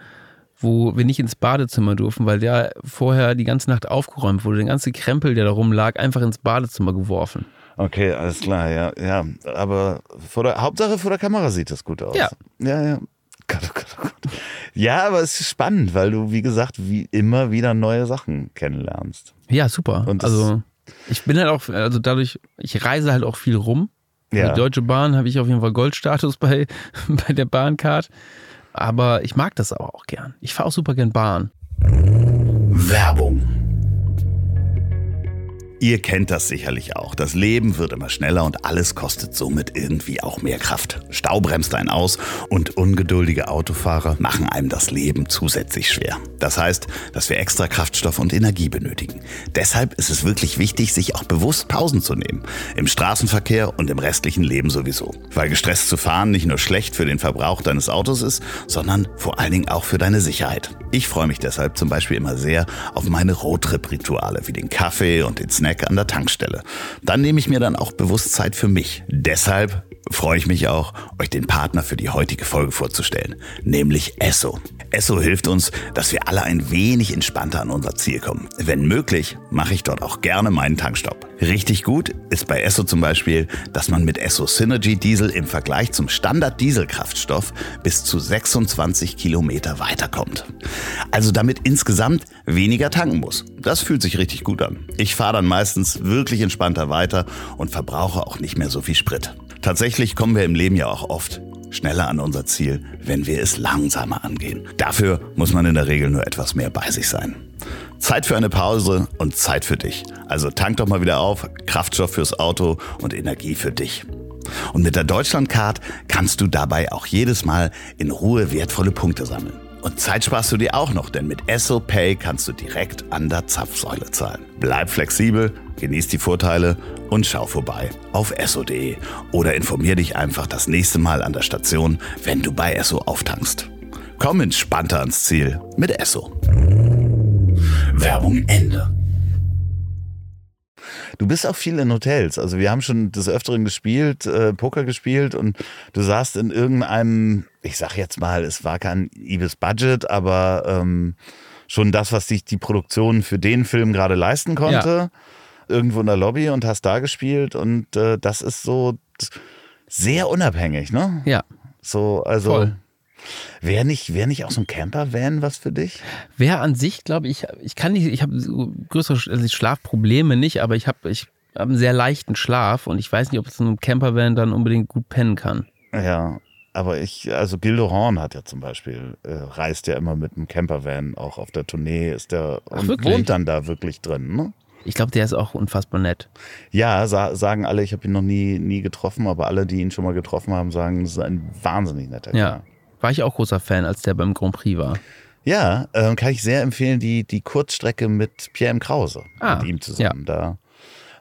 wo wir nicht ins Badezimmer durften, weil der vorher die ganze Nacht aufgeräumt wurde. Der ganze Krempel, der da rumlag, einfach ins Badezimmer geworfen. Okay, alles klar, ja, ja. Aber vor der, Hauptsache vor der Kamera sieht das gut aus. Ja. Ja, ja. Gott, oh Gott, oh Gott. Ja, aber es ist spannend, weil du, wie gesagt, wie immer wieder neue Sachen kennenlernst. Ja, super. Und also ich bin halt auch, also dadurch, ich reise halt auch viel rum. Ja. Die Deutsche Bahn habe ich auf jeden Fall Goldstatus bei, bei der Bahncard. Aber ich mag das aber auch gern. Ich fahre auch super gern Bahn. Werbung. Ihr kennt das sicherlich auch. Das Leben wird immer schneller und alles kostet somit irgendwie auch mehr Kraft. Stau bremst einen aus und ungeduldige Autofahrer machen einem das Leben zusätzlich schwer. Das heißt, dass wir extra Kraftstoff und Energie benötigen. Deshalb ist es wirklich wichtig, sich auch bewusst Pausen zu nehmen. Im Straßenverkehr und im restlichen Leben sowieso. Weil gestresst zu fahren nicht nur schlecht für den Verbrauch deines Autos ist, sondern vor allen Dingen auch für deine Sicherheit. Ich freue mich deshalb zum Beispiel immer sehr auf meine Roadtrip-Rituale wie den Kaffee und den Snack Snack an der Tankstelle. Dann nehme ich mir dann auch bewusst Zeit für mich. Deshalb freue ich mich auch, euch den Partner für die heutige Folge vorzustellen, nämlich Esso. Esso hilft uns, dass wir alle ein wenig entspannter an unser Ziel kommen. Wenn möglich, mache ich dort auch gerne meinen Tankstopp. Richtig gut ist bei Esso zum Beispiel, dass man mit Esso Synergy Diesel im Vergleich zum Standard Dieselkraftstoff bis zu 26 Kilometer weiterkommt. Also damit insgesamt weniger tanken muss. Das fühlt sich richtig gut an. Ich fahre dann meistens wirklich entspannter weiter und verbrauche auch nicht mehr so viel Sprit. Tatsächlich kommen wir im Leben ja auch oft schneller an unser Ziel, wenn wir es langsamer angehen. Dafür muss man in der Regel nur etwas mehr bei sich sein. Zeit für eine Pause und Zeit für dich. Also tank doch mal wieder auf, Kraftstoff fürs Auto und Energie für dich. Und mit der Deutschlandcard kannst du dabei auch jedes Mal in Ruhe wertvolle Punkte sammeln. Und Zeit sparst du dir auch noch, denn mit Esso Pay kannst du direkt an der Zapfsäule zahlen. Bleib flexibel, genieß die Vorteile und schau vorbei auf esso.de oder informier dich einfach das nächste Mal an der Station, wenn du bei Esso auftankst. Komm entspannter ans Ziel mit Esso. Werbung Ende. Du bist auch viel in Hotels. Also wir haben schon des Öfteren gespielt, äh, Poker gespielt und du saßt in irgendeinem, ich sag jetzt mal, es war kein Ibis Budget, aber ähm, schon das, was sich die Produktion für den Film gerade leisten konnte. Ja. Irgendwo in der Lobby und hast da gespielt und äh, das ist so sehr unabhängig, ne? Ja. So, also. Voll. Wäre nicht, wär nicht auch so ein Camper-Van was für dich? Wäre an sich, glaube ich, ich kann nicht, ich habe größere also Schlafprobleme nicht, aber ich habe ich hab einen sehr leichten Schlaf und ich weiß nicht, ob es in einem Camper-Van dann unbedingt gut pennen kann. Ja, aber ich, also Gildo Horn hat ja zum Beispiel, äh, reist ja immer mit einem Campervan auch auf der Tournee, ist der Ach, und wirklich? wohnt dann da wirklich drin, ne? Ich glaube, der ist auch unfassbar nett. Ja, sa sagen alle, ich habe ihn noch nie, nie getroffen, aber alle, die ihn schon mal getroffen haben, sagen, das ist ein wahnsinnig netter ja. Kerl. War ich auch großer Fan, als der beim Grand Prix war. Ja, äh, kann ich sehr empfehlen, die, die Kurzstrecke mit Pierre M. Krause, ah, mit ihm zusammen. Ja.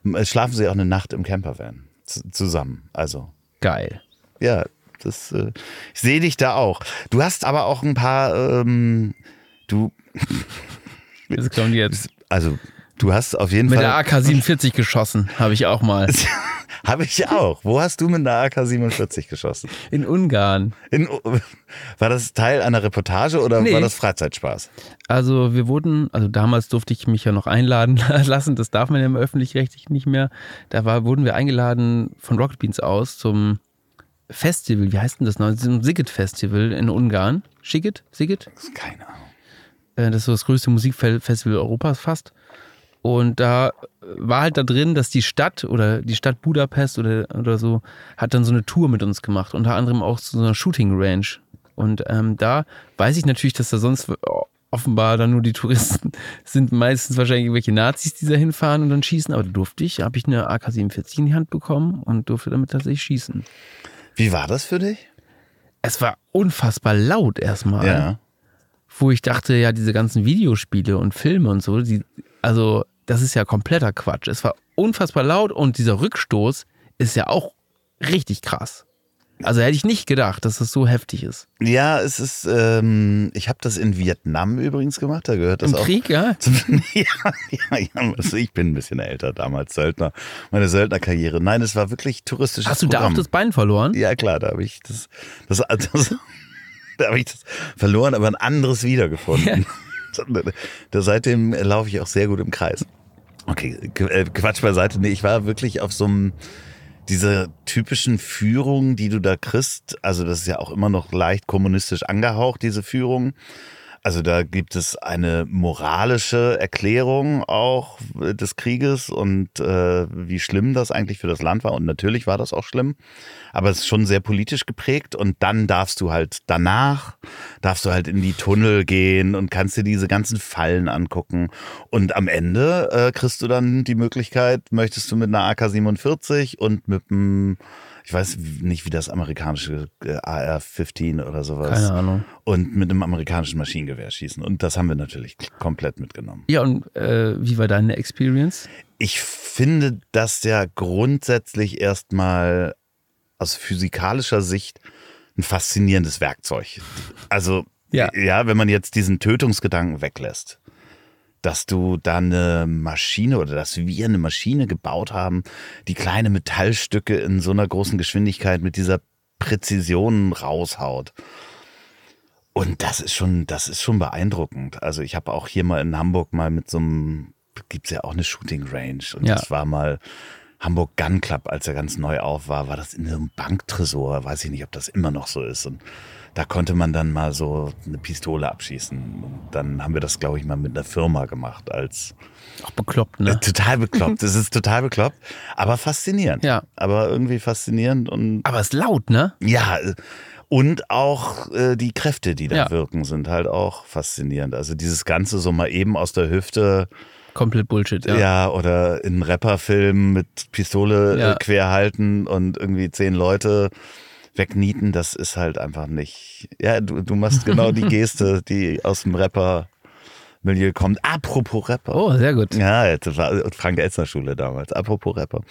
Da schlafen sie auch eine Nacht im Campervan zusammen. Also. Geil. Ja, das, äh, ich sehe dich da auch. Du hast aber auch ein paar, ähm, du. Das kommt jetzt. Also, du hast auf jeden mit Fall. Mit der AK-47 geschossen, habe ich auch mal. Habe ich auch. Wo hast du mit einer AK-47 geschossen? In Ungarn. In, war das Teil einer Reportage oder nee. war das Freizeitspaß? Also wir wurden, also damals durfte ich mich ja noch einladen lassen, das darf man ja im öffentlich-rechtlich nicht mehr. Da war, wurden wir eingeladen von Rocket Beans aus zum Festival, wie heißt denn das noch? Zum Sigit Festival in Ungarn. Sigit? Sigit? Keine Ahnung. Äh, das ist so das größte Musikfestival Europas fast. Und da war halt da drin, dass die Stadt oder die Stadt Budapest oder, oder so hat dann so eine Tour mit uns gemacht, unter anderem auch zu so einer Shooting Range. Und ähm, da weiß ich natürlich, dass da sonst offenbar dann nur die Touristen sind, meistens wahrscheinlich irgendwelche Nazis, die da hinfahren und dann schießen. Aber da durfte ich, habe ich eine AK-47 in die Hand bekommen und durfte damit tatsächlich schießen. Wie war das für dich? Es war unfassbar laut erstmal. Ja. Wo ich dachte, ja, diese ganzen Videospiele und Filme und so, die, also das ist ja kompletter Quatsch. Es war unfassbar laut und dieser Rückstoß ist ja auch richtig krass. Also hätte ich nicht gedacht, dass es so heftig ist. Ja, es ist, ähm, ich habe das in Vietnam übrigens gemacht, da gehört das Im auch. Krieg, ja? Zum, ja, ja, ja also ich bin ein bisschen älter damals, Söldner, meine Söldnerkarriere. Nein, es war wirklich touristisches Hast du Programm. da auch das Bein verloren? Ja, klar, da habe ich das, das, das da habe ich das verloren, aber ein anderes wiedergefunden. da, seitdem laufe ich auch sehr gut im Kreis. Okay, äh, Quatsch beiseite. Nee, ich war wirklich auf so einem, diese typischen Führungen, die du da kriegst. Also das ist ja auch immer noch leicht kommunistisch angehaucht, diese Führung. Also da gibt es eine moralische Erklärung auch des Krieges und äh, wie schlimm das eigentlich für das Land war. Und natürlich war das auch schlimm, aber es ist schon sehr politisch geprägt. Und dann darfst du halt danach, darfst du halt in die Tunnel gehen und kannst dir diese ganzen Fallen angucken. Und am Ende äh, kriegst du dann die Möglichkeit, möchtest du mit einer AK-47 und mit einem ich weiß nicht, wie das amerikanische äh, AR-15 oder sowas. Keine Ahnung. Und mit einem amerikanischen Maschinengewehr schießen. Und das haben wir natürlich komplett mitgenommen. Ja, und äh, wie war deine Experience? Ich finde das ja grundsätzlich erstmal aus physikalischer Sicht ein faszinierendes Werkzeug. Also, ja, ja wenn man jetzt diesen Tötungsgedanken weglässt dass du da eine Maschine oder dass wir eine Maschine gebaut haben, die kleine Metallstücke in so einer großen Geschwindigkeit mit dieser Präzision raushaut. Und das ist schon, das ist schon beeindruckend. Also ich habe auch hier mal in Hamburg mal mit so einem, gibt's ja auch eine Shooting Range. Und ja. das war mal Hamburg Gun Club, als er ganz neu auf war, war das in einem Banktresor. Weiß ich nicht, ob das immer noch so ist. Und da konnte man dann mal so eine Pistole abschießen. Und dann haben wir das, glaube ich, mal mit einer Firma gemacht als. Auch bekloppt, ne? Äh, total bekloppt. Es ist total bekloppt, aber faszinierend. Ja. Aber irgendwie faszinierend und. Aber es ist laut, ne? Ja. Und auch äh, die Kräfte, die da ja. wirken, sind halt auch faszinierend. Also dieses Ganze so mal eben aus der Hüfte. Komplett Bullshit, ja. Ja, oder in Rapperfilmen mit Pistole ja. äh, quer halten und irgendwie zehn Leute wegnieten, das ist halt einfach nicht. Ja, du, du machst genau die Geste, die aus dem Rapper. Milieu kommt. Apropos Rapper. Oh, sehr gut. Ja, das war Frank-Elzner Schule damals. Apropos Rapper.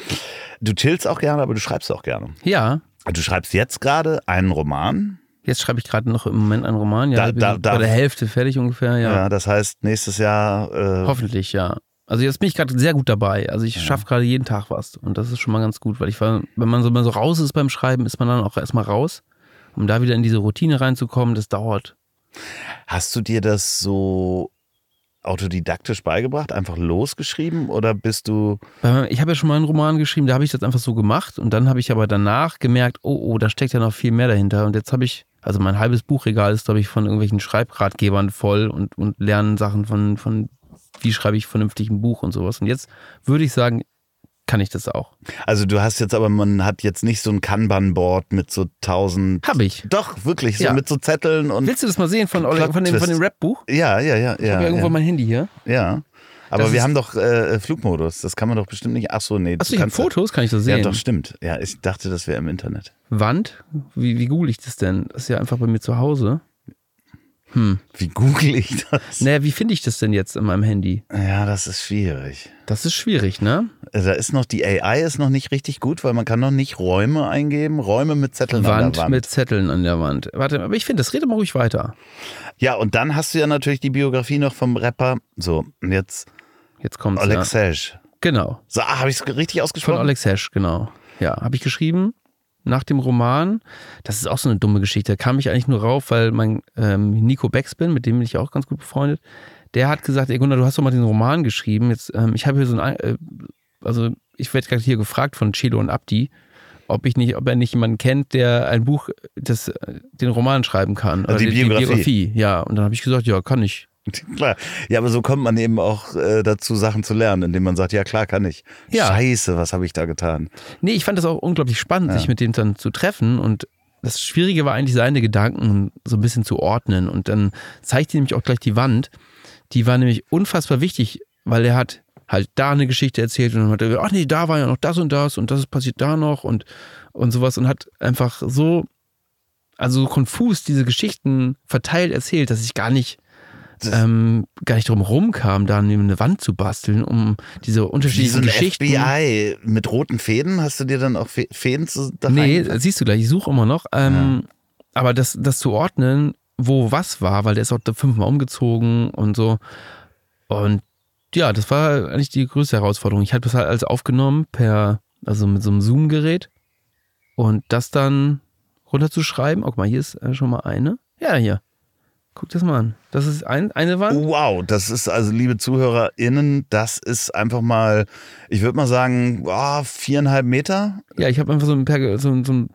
Du chillst auch gerne, aber du schreibst auch gerne. Ja. Du schreibst jetzt gerade einen Roman. Jetzt schreibe ich gerade noch im Moment einen Roman, ja. Da, da, da, bei der Hälfte fertig ungefähr, ja. Ja, das heißt nächstes Jahr. Äh, Hoffentlich, ja. Also jetzt bin ich gerade sehr gut dabei. Also ich ja. schaffe gerade jeden Tag was. Und das ist schon mal ganz gut, weil ich war, wenn man so mal so raus ist beim Schreiben, ist man dann auch erstmal raus. Um da wieder in diese Routine reinzukommen, das dauert. Hast du dir das so autodidaktisch beigebracht, einfach losgeschrieben oder bist du. Ich habe ja schon mal einen Roman geschrieben, da habe ich das einfach so gemacht und dann habe ich aber danach gemerkt, oh, oh, da steckt ja noch viel mehr dahinter. Und jetzt habe ich, also mein halbes Buchregal ist, glaube ich, von irgendwelchen Schreibratgebern voll und, und lernen Sachen von, von wie schreibe ich vernünftig ein Buch und sowas. Und jetzt würde ich sagen, kann ich das auch. Also du hast jetzt aber, man hat jetzt nicht so ein Kanban-Board mit so tausend... Hab ich. Doch, wirklich, so ja. mit so Zetteln und... Willst du das mal sehen von, von dem, von dem Rap-Buch? Ja, ja, ja. Ich ja, habe ja irgendwo ja. mein Handy hier. Ja. Aber das wir haben doch äh, Flugmodus. Das kann man doch bestimmt nicht. Ach so, nee. Achso, ich habe Fotos, kann ich das sehen? Ja, doch, stimmt. Ja, ich dachte, das wäre im Internet. Wand? Wie, wie google ich das denn? Das ist ja einfach bei mir zu Hause. Hm. Wie google ich das? Naja, wie finde ich das denn jetzt in meinem Handy? Ja, das ist schwierig. Das ist schwierig, ne? Da ist noch, die AI ist noch nicht richtig gut, weil man kann noch nicht Räume eingeben. Räume mit Zetteln Wand an der Wand. mit Zetteln an der Wand. Warte, aber ich finde, das rede mal ruhig weiter. Ja, und dann hast du ja natürlich die Biografie noch vom Rapper. So, und jetzt. Jetzt kommt Oleg ja. Sesh. Genau. So, ah, habe ich es richtig ausgesprochen? Von Oleg Sesh, genau. Ja, habe ich geschrieben nach dem Roman. Das ist auch so eine dumme Geschichte. Da kam ich eigentlich nur rauf, weil mein ähm, Nico Beckspin, mit dem bin ich auch ganz gut befreundet, der hat gesagt, ey Gunnar, du hast doch mal den Roman geschrieben. Jetzt, ähm, ich habe hier so ein, äh, also ich werde gerade hier gefragt von Chelo und Abdi, ob ich nicht, ob er nicht jemanden kennt, der ein Buch, das, den Roman schreiben kann. Also die, die, Biografie. die Biografie. Ja, und dann habe ich gesagt, ja, kann ich. Klar. Ja, aber so kommt man eben auch äh, dazu, Sachen zu lernen, indem man sagt, ja klar, kann ich. Ja. Scheiße, was habe ich da getan? Nee, ich fand das auch unglaublich spannend, ja. sich mit dem dann zu treffen und das Schwierige war eigentlich, seine Gedanken so ein bisschen zu ordnen. Und dann zeigte nämlich auch gleich die Wand. Die war nämlich unfassbar wichtig, weil er hat halt da eine Geschichte erzählt und dann hat er gesagt, ach nee, da war ja noch das und das und das ist passiert da noch und, und sowas und hat einfach so, also so konfus diese Geschichten verteilt erzählt, dass ich gar nicht ähm, gar nicht drum rumkam, da eine Wand zu basteln, um diese unterschiedlichen Wie so Geschichten. FBI mit roten Fäden, hast du dir dann auch Fäden zu Nee, siehst du gleich, ich suche immer noch. Ähm, ja. Aber das, das zu ordnen, wo was war, weil der ist auch fünfmal umgezogen und so. Und ja, das war eigentlich die größte Herausforderung. Ich habe das halt alles aufgenommen per, also mit so einem Zoom-Gerät und das dann runterzuschreiben. Guck mal, hier ist äh, schon mal eine. Ja, hier. Guck das mal an. Das ist ein, eine Wand. Wow, das ist also, liebe ZuhörerInnen, das ist einfach mal, ich würde mal sagen, oh, viereinhalb Meter. Ja, ich habe einfach so ein, so, so ein.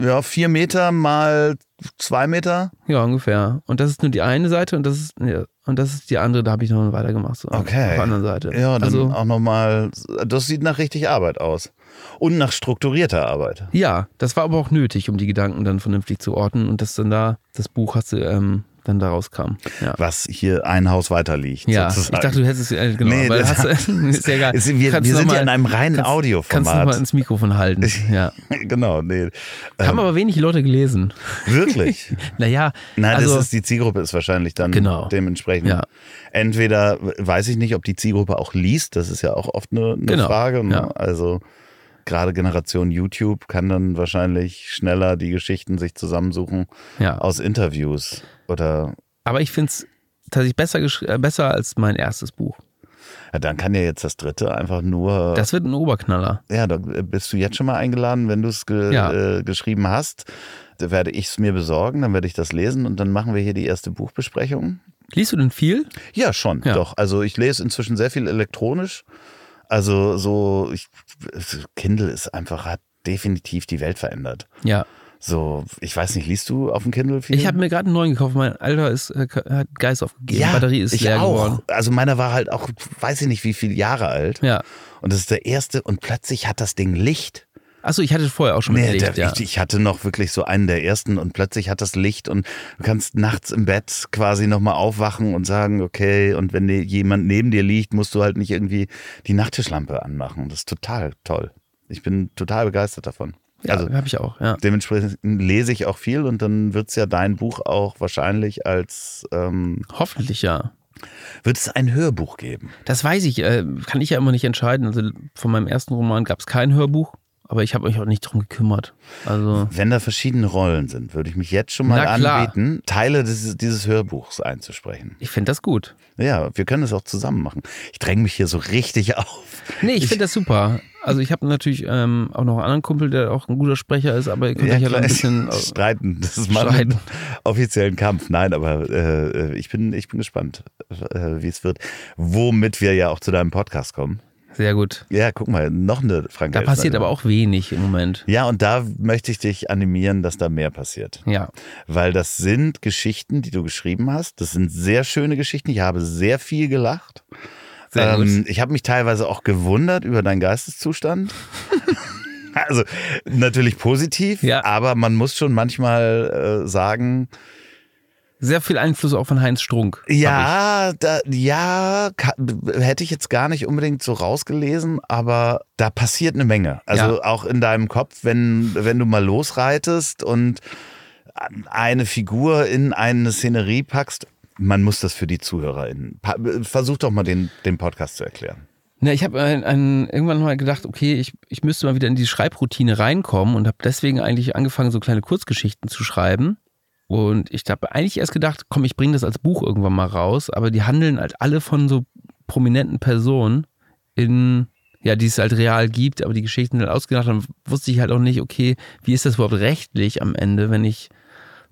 Ja, vier Meter mal zwei Meter? Ja, ungefähr. Und das ist nur die eine Seite und das ist, ja, und das ist die andere, da habe ich noch weitergemacht. So, Okay. Auf der anderen Seite. Ja, dann also, auch nochmal, das sieht nach richtig Arbeit aus. Und nach strukturierter Arbeit. ja, das war aber auch nötig, um die Gedanken dann vernünftig zu orten und dass dann da das Buch hast du, ähm, dann da rauskam. Ja. Was hier ein Haus weiter liegt. Ja, sozusagen. ich dachte, du hättest es, äh, genau, Nee, weil das- hast, du- ist ja egal. Sind- wir Kannst wir sind noch ja mal- in einem reinen Kannst du mal Audioformat. ins Mikrofon halten. Ja. genau, nee. Haben aber wenig Leute gelesen. Wirklich? Naja, Nein, also, das ist die Zielgruppe ist wahrscheinlich dann Genau. dementsprechend. Ja. Entweder weiß ich nicht, ob die Zielgruppe auch liest, das ist ja auch oft eine, eine Genau, Frage. Ne? ja. Also gerade Generation YouTube kann dann wahrscheinlich schneller die Geschichten sich zusammensuchen ja. aus Interviews oder aber ich finde es tatsächlich besser, äh, besser als mein erstes Buch. ja, dann kann ja jetzt das dritte einfach nur. Das wird ein Oberknaller. ja, da bist du jetzt schon mal eingeladen, wenn du es ge Ja. äh, geschrieben hast. Da werde ich es mir besorgen, dann werde ich das lesen und dann machen wir hier die erste Buchbesprechung. Liest du denn viel? Ja, schon, Ja. doch. Also ich lese inzwischen sehr viel elektronisch. Also so, ich, Kindle ist einfach, hat definitiv die Welt verändert. Ja. So, ich weiß nicht, liest du auf dem Kindle viel? Ich habe mir gerade einen neuen gekauft. Mein Alter ist, äh, hat Geist aufgegeben. Die Batterie ist ich leer auch. geworden. Also meiner war halt auch, weiß ich nicht, wie viele Jahre alt. Ja. Und das ist der erste und plötzlich hat das Ding Licht. Achso, ich hatte vorher auch schon Nee, Licht, der, ja. ich, ich hatte noch wirklich so einen der ersten und plötzlich hat das Licht und du kannst nachts im Bett quasi nochmal aufwachen und sagen, okay, und wenn dir jemand neben dir liegt, musst du halt nicht irgendwie die Nachttischlampe anmachen. Das ist total toll. Ich bin total begeistert davon. Ja, also habe ich auch, ja. dementsprechend lese ich auch viel und dann wird es ja dein Buch auch wahrscheinlich als, ähm, Hoffentlich ja. wird es ein Hörbuch geben. Das weiß ich, äh, kann ich ja immer nicht entscheiden. Also von meinem ersten Roman gab es kein Hörbuch, aber ich habe mich auch nicht drum gekümmert. Also Wenn da verschiedene Rollen sind, würde ich mich jetzt schon mal anbieten, Teile dieses, dieses Hörbuchs einzusprechen. ich finde das gut. Ja, wir können das auch zusammen machen. Ich dränge mich hier so richtig auf. Nee, ich finde das super. Also ich habe natürlich ähm, auch noch einen anderen Kumpel, der auch ein guter Sprecher ist, aber ihr könnt euch ja ein bisschen... streiten. Das ist mal streiten. ein offiziellen Kampf. Nein, aber äh, ich, bin, ich bin gespannt, äh, wie es wird. Womit wir ja auch zu deinem Podcast kommen. Sehr gut. Ja, guck mal, noch eine Frank Da passiert aber auch wenig im Moment. Ja, und da möchte ich dich animieren, dass da mehr passiert. Ja. Weil das sind Geschichten, die du geschrieben hast. Das sind sehr schöne Geschichten. Ich habe sehr viel gelacht. Ähm, ich habe mich teilweise auch gewundert über deinen Geisteszustand. also natürlich positiv, Ja. aber man muss schon manchmal äh, sagen, Sehr viel Einfluss auch von Heinz Strunk. ja, da, ja, hätte ich jetzt gar nicht unbedingt so rausgelesen, aber da passiert eine Menge. Also Ja. auch in deinem Kopf, wenn, wenn du mal losreitest und eine Figur in eine Szenerie packst, man muss das für die ZuhörerInnen. Versuch doch mal den, den Podcast zu erklären. Na, ich habe irgendwann mal gedacht, okay, ich, ich müsste mal wieder in die Schreibroutine reinkommen und habe deswegen eigentlich angefangen, so kleine Kurzgeschichten zu schreiben. Und ich habe eigentlich erst gedacht, komm, ich bringe das als Buch irgendwann mal raus, aber die handeln halt alle von so prominenten Personen in, ja, die es halt real gibt, aber die Geschichten halt ausgedacht. Dann wusste ich halt auch nicht, okay, wie ist das überhaupt rechtlich am Ende, wenn ich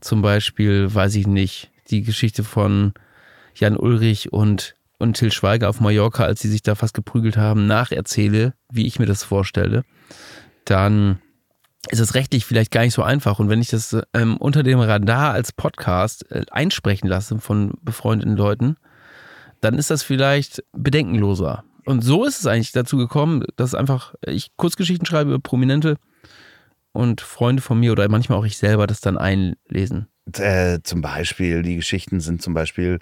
zum Beispiel, weiß ich nicht, die Geschichte von Jan Ulrich und, und Till Schweiger auf Mallorca, als sie sich da fast geprügelt haben, nacherzähle, wie ich mir das vorstelle, dann ist es rechtlich vielleicht gar nicht so einfach. Und wenn ich das ähm, unter dem Radar als Podcast äh, einsprechen lasse von befreundeten Leuten, dann ist das vielleicht bedenkenloser. Und so ist es eigentlich dazu gekommen, dass einfach ich Kurzgeschichten schreibe über Prominente und Freunde von mir oder manchmal auch ich selber das dann einlesen. Äh, zum Beispiel, die Geschichten sind zum Beispiel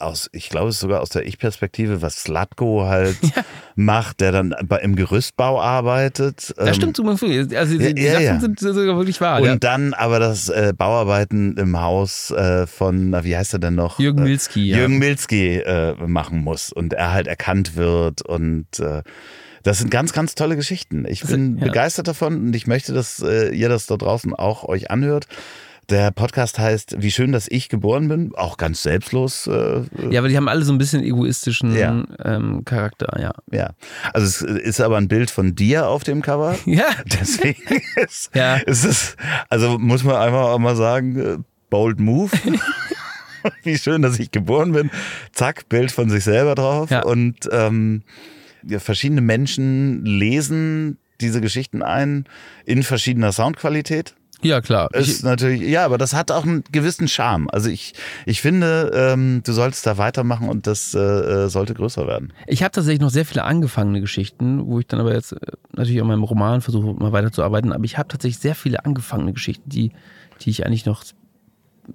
aus, ich glaube, es ist sogar aus der Ich-Perspektive, was Slatko halt macht, der dann bei, im Gerüstbau arbeitet. Das Ähm, stimmt so viel. Also die, ja, die ja, Sachen ja. sind sogar wirklich wahr. Und ja. dann aber das äh, Bauarbeiten im Haus äh, von, na, wie heißt er denn noch? Jürgen Äh, Milski, ja. Jürgen Milski äh, machen muss und er halt erkannt wird und äh, das sind ganz, ganz tolle Geschichten. Ich Das bin sind- ja. begeistert davon und ich möchte, dass äh, ihr das da draußen auch euch anhört. Der Podcast heißt Wie schön, dass ich geboren bin. Auch ganz selbstlos. Äh, Ja, aber die haben alle so ein bisschen egoistischen Ja. ähm, Charakter, ja. ja. Also es ist aber ein Bild von dir auf dem Cover. Ja. Deswegen ist, Ja. ist es, also muss man einfach auch mal sagen, äh, bold move. Wie schön, dass ich geboren bin. Zack, Bild von sich selber drauf. Ja. Und ähm, verschiedene Menschen lesen diese Geschichten ein in verschiedener Soundqualität. Ja, klar. Ist Ich, natürlich, ja, aber das hat auch einen gewissen Charme. Also ich, ich finde, ähm, du solltest da weitermachen und das äh, äh, sollte größer werden. ich habe tatsächlich noch sehr viele angefangene Geschichten, wo ich dann aber jetzt äh, natürlich an meinem Roman versuche, mal weiterzuarbeiten. Aber ich habe tatsächlich sehr viele angefangene Geschichten, die, die ich eigentlich noch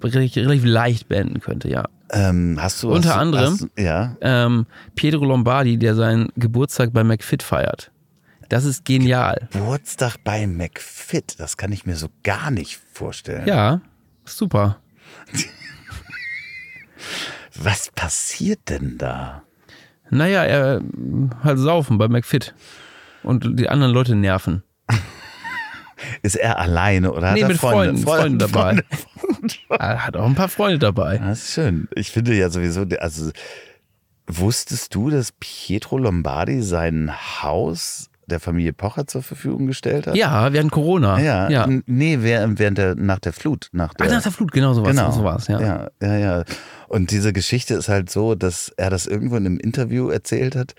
relativ, leicht beenden könnte, ja. Ähm, hast du Unter hast, anderem- Hast, ja. Ähm, Pietro Lombardi, der seinen Geburtstag bei McFit feiert. Das ist genial. Geburtstag bei McFit, das kann ich mir so gar nicht vorstellen. Ja, super. Was passiert denn da? Naja, er äh, halt saufen bei McFit. Und die anderen Leute nerven. Ist er alleine oder hat Nee, er mit Freunde? Freunden, Freunden dabei. Freunde. Er hat auch ein paar Freunde dabei. Das ist schön. Ich finde ja sowieso, also wusstest du, dass Pietro Lombardi sein Haus der Familie Pocher zur Verfügung gestellt hat? Ja, während Corona. Ja, ja. Nee, während der, nach der Flut. Nach der, Ah, nach der Flut, genau so was. Genau. So war's, ja. ja, ja, ja. Und diese Geschichte ist halt so, dass er das irgendwo in einem Interview erzählt hat.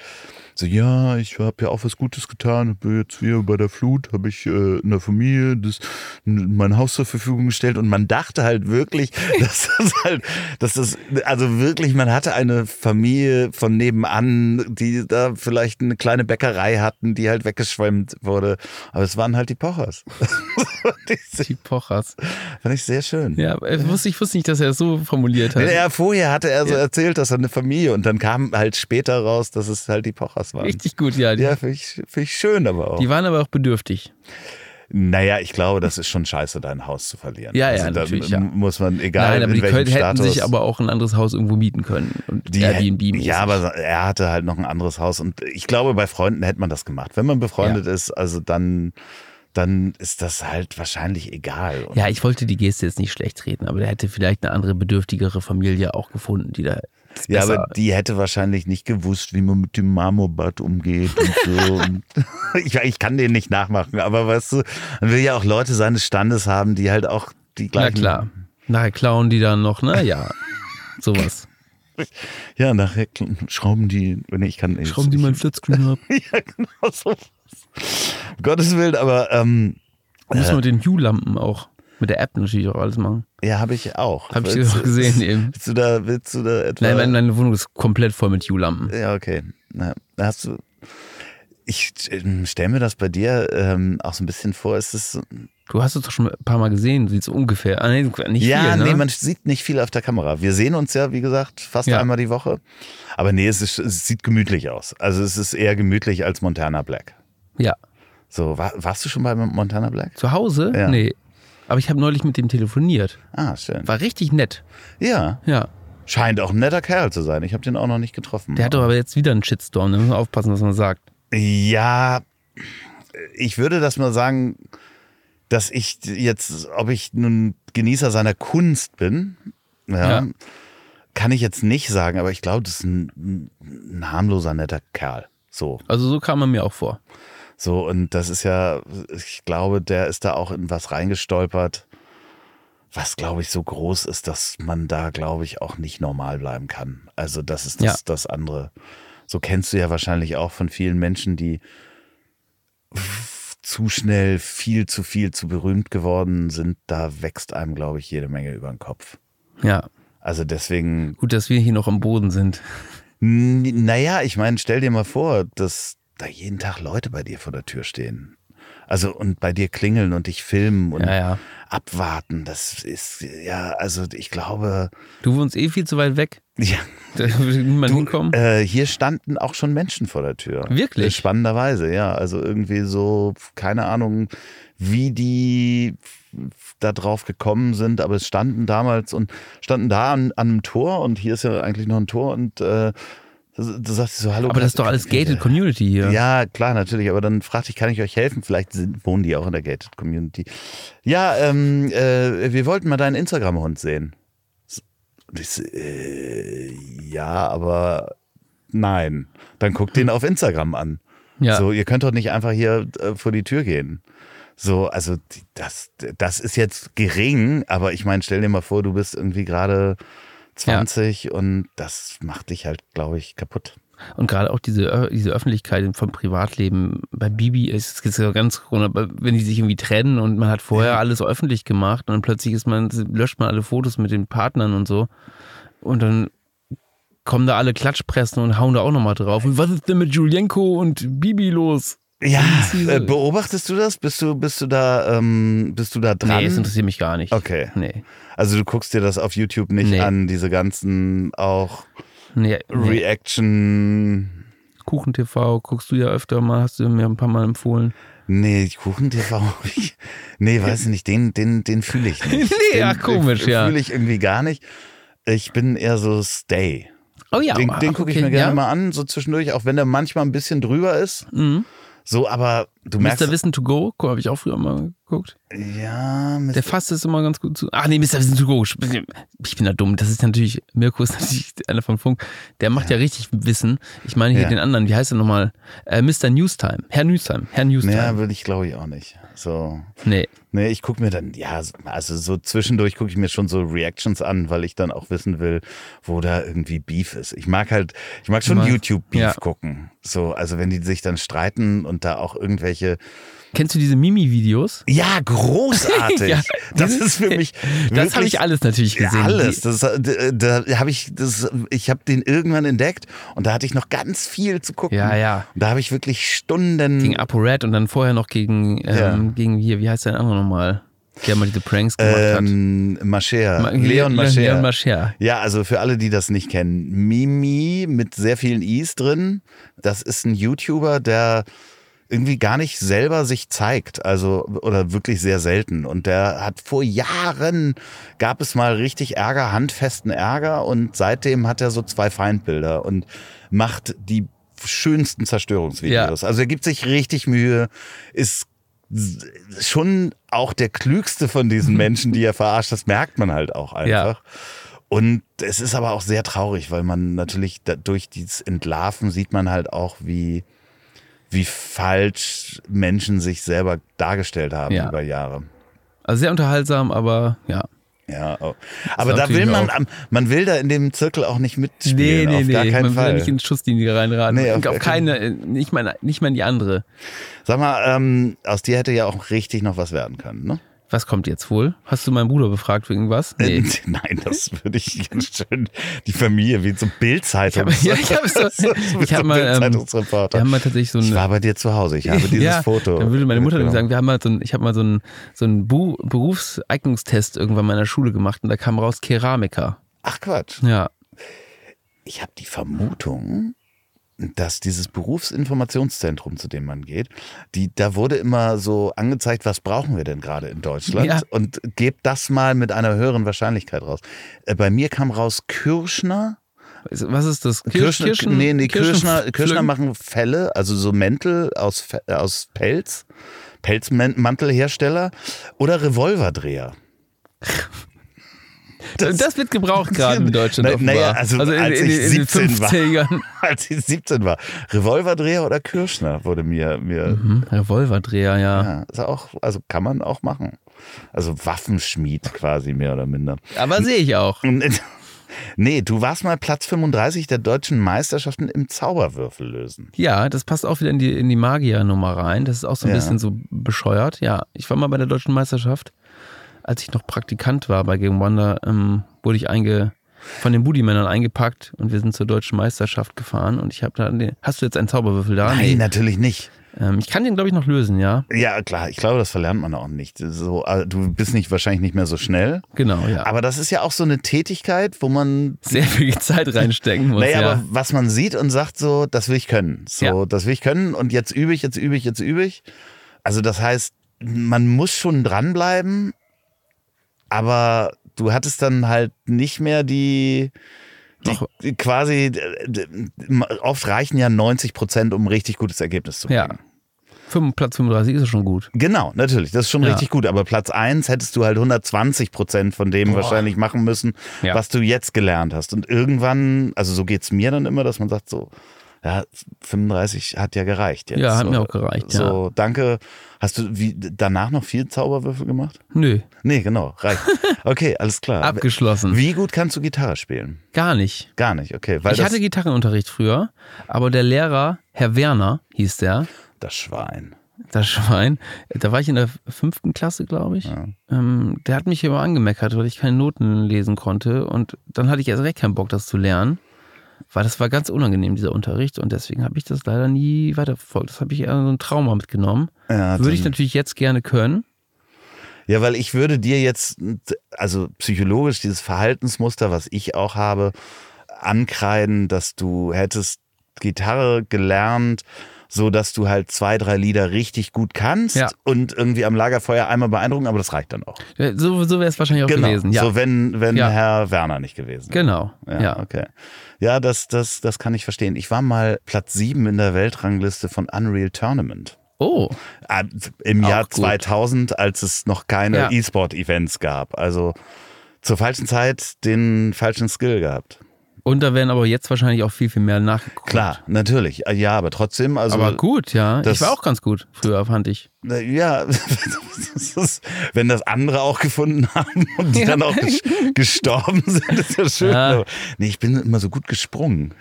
So, ja, ich habe ja auch was Gutes getan, habe jetzt hier bei der Flut, habe ich äh, einer Familie das, mein Haus zur Verfügung gestellt und man dachte halt wirklich, dass das halt, dass das, also wirklich, man hatte eine Familie von nebenan, die da vielleicht eine kleine Bäckerei hatten, die halt weggeschwemmt wurde. Aber es waren halt die Pochers. Die Pochers. fand ich sehr schön. Ja, ich wusste, ich wusste nicht, dass er es so formuliert hat. Er, vorher hatte er so Ja. erzählt, dass er eine Familie und dann kam halt später raus, dass es halt die Pochers waren. Richtig gut, ja. Ja, finde ich, find ich schön, aber auch. die waren aber auch bedürftig. naja, ich glaube, das ist schon scheiße, dein Haus zu verlieren. Ja, ja, da natürlich, ja. muss man, egal Nein, aber die können, hätten sich aber auch ein anderes Haus irgendwo mieten können. Und die, Airbnb ja, aber er hatte halt noch ein anderes Haus und ich glaube, bei Freunden hätte man das gemacht. Wenn man befreundet ist, also dann, dann ist das halt wahrscheinlich egal. Und Ja, ich wollte die Geste jetzt nicht schlecht reden, aber der hätte vielleicht eine andere, bedürftigere Familie auch gefunden, die da. Ja, besser- aber die hätte wahrscheinlich nicht gewusst, wie man mit dem Marmorbad umgeht und so. Und ich, ich kann den nicht nachmachen, aber weißt du, man will ja auch Leute seines Standes haben, die halt auch die Na gleichen. klar. Nachher klauen die dann noch, ne? Ja. Sowas. Ja, nachher schrauben die, nee, ich kann nicht. Schrauben die meinen Flitzscreen ab. Ja, genau so. Um Gottes Willen, aber ähm, Müssen wir mit den Hue-Lampen auch. Mit der App natürlich auch alles machen. ja, habe ich auch. Hab ich auch gesehen eben. Willst du da, willst du da etwa? Nein, meine, meine Wohnung ist komplett voll mit Hue-Lampen. Ja, okay. Na, hast du. Ich ähm, stelle mir das bei dir ähm, auch so ein bisschen vor. Ist es Du hast es doch schon ein paar Mal gesehen, sieht so ungefähr. Ah, nee, nicht ja, viel, ne? nee, man sieht nicht viel auf der Kamera. Wir sehen uns ja, wie gesagt, fast Ja. einmal die Woche. Aber nee, es, ist, es sieht gemütlich aus. Also es ist eher gemütlich als Montana Black. ja. So, war, warst du schon bei Montana Black? Zu Hause? Ja. Nee. Aber ich habe neulich mit dem telefoniert. Ah, schön. War richtig nett. Ja, Ja. scheint auch ein netter Kerl zu sein. Ich habe den auch noch nicht getroffen. Der hat doch aber jetzt wieder einen Shitstorm. Da muss man aufpassen, was man sagt. Ja, ich würde das mal sagen, dass ich jetzt, ob ich nun Genießer seiner Kunst bin, ja, Ja. kann ich jetzt nicht sagen, aber ich glaube, das ist ein, ein harmloser, netter Kerl. So, Also so kam er mir auch vor. So, und das ist ja, ich glaube, der ist da auch in was reingestolpert, was, glaube ich, so groß ist, dass man da, glaube ich, auch nicht normal bleiben kann. Also, das ist das, Ja. das andere. So kennst du ja wahrscheinlich auch von vielen Menschen, die zu schnell viel zu viel zu berühmt geworden sind. Da wächst einem, glaube ich, jede Menge über den Kopf. Ja. Also deswegen, Gut, dass wir hier noch am Boden sind. naja, ich meine, stell dir mal vor, dass da jeden Tag Leute bei dir vor der Tür stehen. Also und bei dir klingeln und dich filmen und Ja, ja. abwarten. Das ist, ja, also ich glaube, Du wohnst eh viel zu weit weg. ja, Da würde niemand hinkommen. äh, hier standen auch schon Menschen vor der Tür. Wirklich? Äh, Spannenderweise, ja. Also irgendwie so, keine Ahnung, wie die da drauf gekommen sind, aber es standen damals und standen da an, an einem Tor und hier ist ja eigentlich noch ein Tor und äh, du sagst so, hallo. aber das ist doch alles gated Community hier. Ja, klar, natürlich. Aber dann fragte ich, kann ich euch helfen? Vielleicht sind, wohnen die auch in der Gated Community. Ja, ähm, äh, wir wollten mal deinen Instagram-Hund sehen. Ich äh, ja, aber nein. Dann guckt den auf Instagram an. Ja. So, ihr könnt doch nicht einfach hier äh, vor die Tür gehen. So, also das, das ist jetzt gering, aber ich meine, stell dir mal vor, du bist irgendwie gerade 20 und das macht dich halt, glaube ich, kaputt. Und gerade auch diese, diese Öffentlichkeit vom Privatleben bei Bibi ist es ja ganz, wenn die sich irgendwie trennen und man hat vorher alles öffentlich gemacht und dann plötzlich ist man, löscht man alle Fotos mit den Partnern und so. Und dann kommen da alle Klatschpressen und hauen da auch nochmal drauf. Und was ist denn mit Julienko und Bibi los? Ja, äh, beobachtest du das? Bist du, bist du da, ähm, bist du da dran? Nee, es interessiert mich gar nicht. Okay. Nee. Also du guckst dir das auf YouTube nicht Nee. an, diese ganzen auch Nee, nee. Reaction. Kuchen-TV guckst du ja öfter mal, hast du mir ein paar Mal empfohlen. Nee, Kuchen-TV. ich- Nee, weiß ich nicht, den, den, den fühle ich nicht. Nee, den, ja, komisch, ja. Fühle ich irgendwie gar nicht. Ich bin eher so Stay. Oh ja, Den, den gucke ich okay, mir gerne ja? mal an, so zwischendurch, auch wenn der manchmal ein bisschen drüber ist. Mhm. So, aber du merkst. Mr. Wissen to Go, habe ich auch früher mal geguckt. ja, Mr. Der fasst es immer ganz gut zu. Ach nee, Mr. Wissen to Go. Ich bin da dumm. Das ist natürlich, Mirko ist natürlich einer von Funk. Der macht ja, richtig Wissen. Ich meine hier Ja. den anderen, wie heißt er nochmal? Äh, Mr. Newstime. Herr Newstime. Herr Newstime. Ja, würde ich glaube ich auch nicht. So. nee. Nee, ich gucke mir dann, ja, also so zwischendurch gucke ich mir schon so Reactions an, weil ich dann auch wissen will, wo da irgendwie Beef ist. Ich mag halt, ich mag schon YouTube-Beef ja. gucken. So, also wenn die sich dann streiten und da auch irgendwelche. Kennst du diese Mimi-Videos? Ja, großartig. Ja, das ist für mich. Das habe ich alles natürlich Ja, gesehen. alles. Das, da da habe ich, das, ich habe den irgendwann entdeckt und da hatte ich noch ganz viel zu gucken. Ja, ja. Und da habe ich wirklich Stunden. Gegen ApoRed und dann vorher noch gegen, ähm, Ja. gegen hier, wie heißt der andere nochmal? Der mal diese Pranks gemacht hat. ähm, Mascher. Ma- Leon Mascher. Leon Mascher. Ja, also für alle, die das nicht kennen, Mimi mit sehr vielen Is drin. Das ist ein YouTuber, der irgendwie gar nicht selber sich zeigt, also oder wirklich sehr selten. Und der hat vor Jahren gab es mal richtig Ärger, handfesten Ärger, und seitdem hat er so zwei Feindbilder und macht die schönsten Zerstörungsvideos. Also er gibt sich richtig Mühe, ist schon auch der klügste von diesen Menschen, die er verarscht. Das merkt man halt auch einfach. Und es ist aber auch sehr traurig, weil man natürlich durch dieses Entlarven sieht man halt auch, wie, wie falsch Menschen sich selber dargestellt haben Ja. über Jahre. Also sehr unterhaltsam, aber ja. Ja, auch. aber da will man, auch- man will da in dem Zirkel auch nicht Nee, mitspielen, nee, auf gar nee. keinen Man will ja Fall. nicht in Schusslinie reinraten. Nee, auf auf, keine, nicht mal, nicht mal in die andere. Sag mal, ähm, aus dir hätte ja auch richtig noch was werden können, ne? Was kommt jetzt wohl? Hast du meinen Bruder befragt wegen was? Nee. Nein, das würde ich ganz schön. Die Familie, wie so Bildzeitung. Ich hab- ja, ich hab so- ich hab mal, ähm. Wir haben mal tatsächlich so ich eine. war bei dir zu Hause. Ich habe dieses ja, Foto. Dann würde meine Mutter mitgenommen. sagen, wir haben mal so ein, ich habe mal so einen so Bu Berufseignungstest irgendwann mal in der Schule gemacht und da kam raus Keramiker. Ach Quatsch. Ja. Ich habe die Vermutung, dass dieses Berufsinformationszentrum, zu dem man geht, die, da wurde immer so angezeigt, was brauchen wir denn gerade in Deutschland? Ja. Und gebt das mal mit einer höheren Wahrscheinlichkeit raus. Äh, Bei mir kam raus Kirschner. Was ist das? Kirsch, Kirschner, Kirschen, nee, nee, Kirschner, Kirschner Pflücken? machen Felle, also so Mäntel aus, aus Pelz, Pelzmantelhersteller oder Revolverdreher. Das, wird gebraucht gerade in Deutschland. Na- offenbar. naja, also in, als in, ich in den 17 war. 50ern. Als ich 17 war. Revolverdreher oder Kirschner wurde mir, mir Mhm, Revolverdreher, ja. ja, ist auch, also kann man auch machen. Also Waffenschmied quasi mehr oder minder. Aber sehe ich auch. Nee, du warst mal Platz 35 der deutschen Meisterschaften im Zauberwürfel lösen. Ja, das passt auch wieder in die, in die Magier-Nummer rein. Das ist auch so ein Ja. bisschen so bescheuert. Ja, ich war mal bei der deutschen Meisterschaft. Als ich noch Praktikant war bei Game Wonder, ähm, wurde ich einge, von den Booty-Männern eingepackt und wir sind zur deutschen Meisterschaft gefahren. Und ich habe da, den, hast du jetzt einen Zauberwürfel da? Nein, natürlich nicht. Ähm, ich kann den, glaube ich, noch lösen, ja. Ja, klar, ich glaube, das verlernt man auch nicht. So, äh, du bist nicht wahrscheinlich nicht mehr so schnell. Genau, ja. Aber das ist ja auch so eine Tätigkeit, wo man Sehr viel Zeit reinstecken muss. Naja, ja. aber was man sieht und sagt so, das will ich können. So, Ja. das will ich können und jetzt übe ich, jetzt übe ich, jetzt übe ich. Also das heißt, man muss schon dranbleiben, aber du hattest dann halt nicht mehr die, die quasi, äh, d- oft reichen ja 90 Prozent, um ein richtig gutes Ergebnis zu Ja. bringen. Fünf- Platz 35 ist schon gut. Genau, natürlich, das ist schon Ja. richtig gut. Aber Platz 1 hättest du halt 120 Prozent von dem Boah. wahrscheinlich machen müssen, Ja. was du jetzt gelernt hast. Und irgendwann, also so geht's mir dann immer, dass man sagt so, Ja, 35 hat ja gereicht jetzt. Ja, hat so, mir auch gereicht, ja. So, danke. Hast du wie, danach noch viel Zauberwürfel gemacht? Nö, Nee, genau, reicht. Okay, alles klar. abgeschlossen. Wie gut kannst du Gitarre spielen? Gar nicht. Gar nicht, okay. Ich hatte Gitarrenunterricht früher, aber der Lehrer, Herr Werner hieß der, das Schwein. das Schwein, da war ich in der fünften Klasse, glaube ich. Ja. Ähm, der hat mich immer angemeckert, weil ich keine Noten lesen konnte. Und dann hatte ich erst recht keinen Bock, das zu lernen. Weil das war ganz unangenehm, dieser Unterricht. Und deswegen habe ich das leider nie weiterverfolgt. Das habe ich eher so ein Trauma mitgenommen. Ja, Würde ich natürlich jetzt gerne können. Ja, weil ich würde dir jetzt, also psychologisch dieses Verhaltensmuster, was ich auch habe, ankreiden, dass du hättest Gitarre gelernt, so dass du halt zwei, drei Lieder richtig gut kannst Ja. und irgendwie am Lagerfeuer einmal beeindrucken, aber das reicht dann auch. Äh, So, so wäre es wahrscheinlich auch genau. gewesen. Ja, So wenn, wenn Ja. Herr Werner nicht gewesen wäre. genau. Ja, Ja. okay. Ja, das, das, das kann ich verstehen. Ich war mal Platz sieben in der Weltrangliste von Unreal Tournament. Oh, Im Jahr gut. 2000, als es noch keine Ja. E-Sport-Events gab. Also zur falschen Zeit den falschen Skill gehabt. und da werden aber jetzt wahrscheinlich auch viel, viel mehr nachgeguckt. Klar, natürlich. Ja, aber trotzdem, also. aber gut, ja. das- Ich war auch ganz gut früher, fand ich. Ja, wenn das andere auch gefunden haben und die Ja. dann auch ges gestorben sind, ist ja schön. Ja. Nee, ich bin immer so gut gesprungen.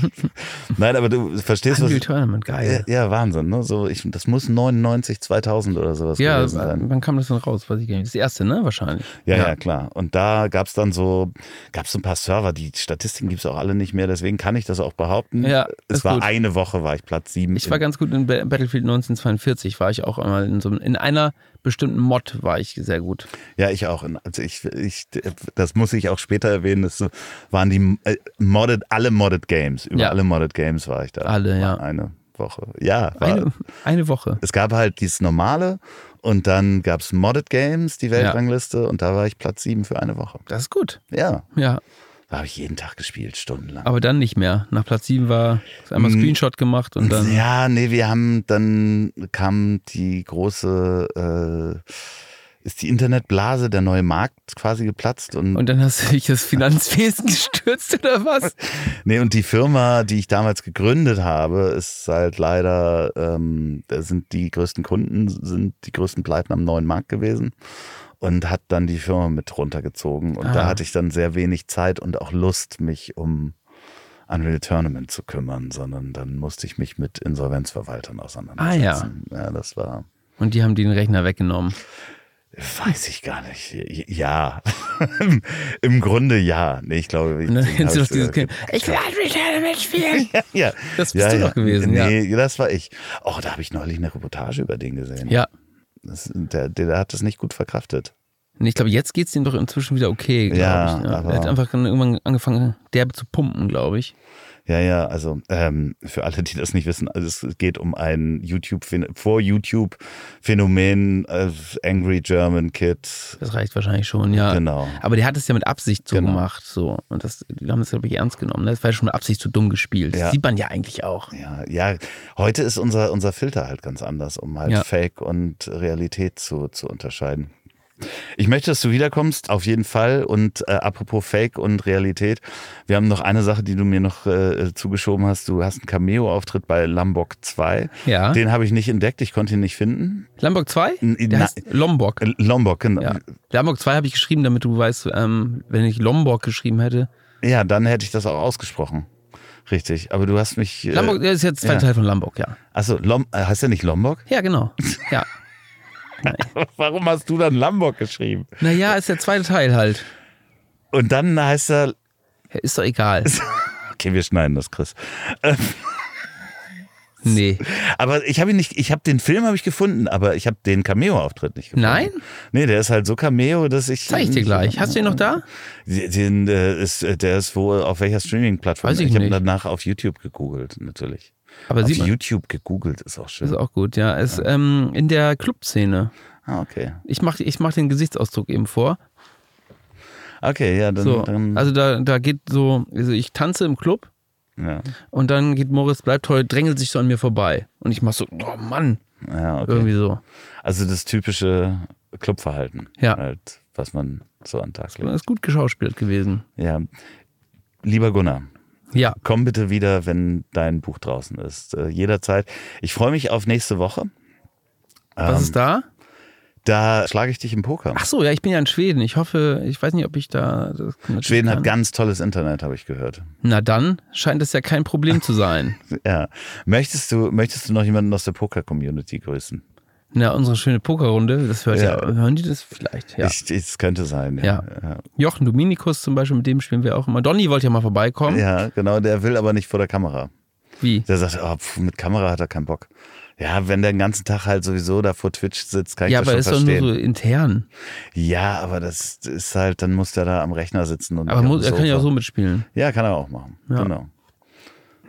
Nein, aber du verstehst was. Unreal Tournament, Ja, geil. ja, Wahnsinn. Ne? So, ich, das muss 99, 2000 oder sowas Ja, gewesen sein. wann kam das denn raus? Weiß ich gar nicht. Das erste, ne? Wahrscheinlich. Ja, ja, klar. Und da gab es dann so, gab es ein paar Server, die Statistiken gibt es auch alle nicht mehr, deswegen kann ich das auch behaupten. Ja, es war gut. eine Woche, war ich Platz sieben. Ich war ganz gut in Ba- Battlefield 1942, war ich auch einmal in so in einer bestimmten Mod war ich sehr gut. ja, ich auch. Also ich, ich, das muss ich auch später erwähnen. Das waren die äh, modded, alle modded Games. Über Ja. alle modded Games war ich da. Alle, ja. Eine Woche. Ja, war, Eine, eine Woche. es gab halt dieses normale und dann gab es modded Games, die Weltrangliste, und da war ich Platz sieben für eine Woche. Das ist gut. Ja, Ja, da habe ich jeden Tag gespielt, stundenlang. aber dann nicht mehr. Nach Platz 7 war einmal Mm. Screenshot gemacht und dann. Ja, nee, wir haben dann kam die große, äh, ist die Internetblase, der neue Markt quasi geplatzt und, Und dann hast du dich das Finanzwesen gestürzt oder was? nee, und die Firma, die ich damals gegründet habe, ist halt leider, ähm, da sind die größten Kunden, sind die größten Pleiten am neuen Markt gewesen und hat dann die Firma mit runtergezogen und da Ah. hatte ich dann sehr wenig Zeit und auch Lust, mich um Unreal Tournament zu kümmern, sondern dann musste ich mich mit Insolvenzverwaltern auseinandersetzen. Ah ja. Ja, das war Und die haben den Rechner weggenommen. Weiß ich gar nicht. Ja. Im Grunde ja. Nee, ich glaube, ich, kennst du doch dieses ich Kind. Ich will Unreal Tournament spielen. ja, ja. Das bist ja, du ja. doch gewesen, Nee, das war ich. Oh, da habe ich neulich eine Reportage über den gesehen. Ja. Das, der, der hat das nicht gut verkraftet. Und ich glaube, jetzt geht es ihm doch inzwischen wieder okay, glaube Ja, ich. Ja. aber- Er hat einfach irgendwann angefangen, derbe zu pumpen, glaube ich. Ja, ja, also ähm, für alle, die das nicht wissen, also es geht um ein YouTube vor YouTube Phänomen äh, Angry German Kid. Das reicht wahrscheinlich schon, ja. Genau. Aber der hat es ja mit Absicht so Genau. gemacht. So. Und das, die haben das, glaube ich, ernst genommen. ne? Das war ja schon mit Absicht zu dumm gespielt. Ja. Das sieht man ja eigentlich auch. Ja, ja, heute ist unser, unser Filter halt ganz anders, um halt Ja. Fake und Realität zu, zu unterscheiden. Ich möchte, dass du wiederkommst, auf jeden Fall. Und äh, apropos Fake und Realität, wir haben noch eine Sache, die du mir noch äh, zugeschoben hast. Du hast einen Cameo-Auftritt bei Lombok 2. Ja. Den habe ich nicht entdeckt, ich konnte ihn nicht finden. Lombok 2? N- Der na- heißt Lombok. Äh, Lombok, genau. Ja. Ja. Lombok 2 habe ich geschrieben, damit du weißt, ähm, wenn ich Lombok geschrieben hätte. dann hätte ich das auch ausgesprochen. Richtig, aber du hast mich. Äh, Lombok, der ist jetzt der zweite ja. Teil von Lombok, ja. Achso, Lom, äh, heißt der nicht Lombok? Ja, genau. Ja. Warum hast du dann Lombok geschrieben? Naja, ist der zweite Teil halt. Und dann heißt er Ist doch egal. Okay, wir schneiden das, Chris. Äh, Nee. Aber ich habe ihn nicht, ich habe den Film habe ich gefunden, aber ich habe den Cameo-Auftritt nicht gefunden. Nein? Nee, der ist halt so Cameo, dass ich. Zeig ich dir gleich. Hast du ihn noch da? Den, äh, ist, äh, der ist wo, auf welcher Streaming-Plattform? Weiß ich habe nicht. danach auf YouTube gegoogelt, natürlich. Aber auf. YouTube gegoogelt ist auch schön. Das ist auch gut, ja. Ist ähm, in der Clubszene. Ah, okay. Ich mache ich mach den Gesichtsausdruck eben vor. Okay, ja, dann. So, dann also da, da geht so, also ich tanze im Club ja. und dann geht Moritz bleibt toll, drängelt sich so an mir vorbei. Und ich mach so, oh Mann, ja, okay. irgendwie so. Also das typische Clubverhalten. Ja. Halt, was man so an Tag Das legt. ist gut geschauspielt gewesen. Ja. Lieber Gunnar, Ja. Komm bitte wieder, wenn dein Buch draußen ist. Äh, jederzeit. Ich freue mich auf nächste Woche. Was Ähm, ist da? Da schlage ich dich im Poker. Ach so, ja, ich bin ja in Schweden. Ich hoffe, ich weiß nicht, ob ich da. Schweden hat ganz tolles Internet, habe ich gehört. Na dann scheint es ja kein Problem zu sein. Ja. Möchtest du, möchtest du noch jemanden aus der Poker-Community grüßen? Na, unsere schöne Pokerrunde, das hört ja. Ja. Hören die das vielleicht? Ja. Es könnte sein. Ja. ja. Jochen Dominikus zum Beispiel, mit dem spielen wir auch immer. Donny wollte ja mal vorbeikommen. Ja, genau, der will aber nicht vor der Kamera. Wie? Der sagt, oh, pf, mit Kamera hat er keinen Bock. Ja, wenn der den ganzen Tag halt sowieso da vor Twitch sitzt, kann ich Ja, das aber schon ist doch verstehen. nur so intern. Ja, aber das ist halt, dann muss der da am Rechner sitzen und Aber muss, er kann ja auch so mitspielen. Ja, kann er auch machen. Ja. Genau.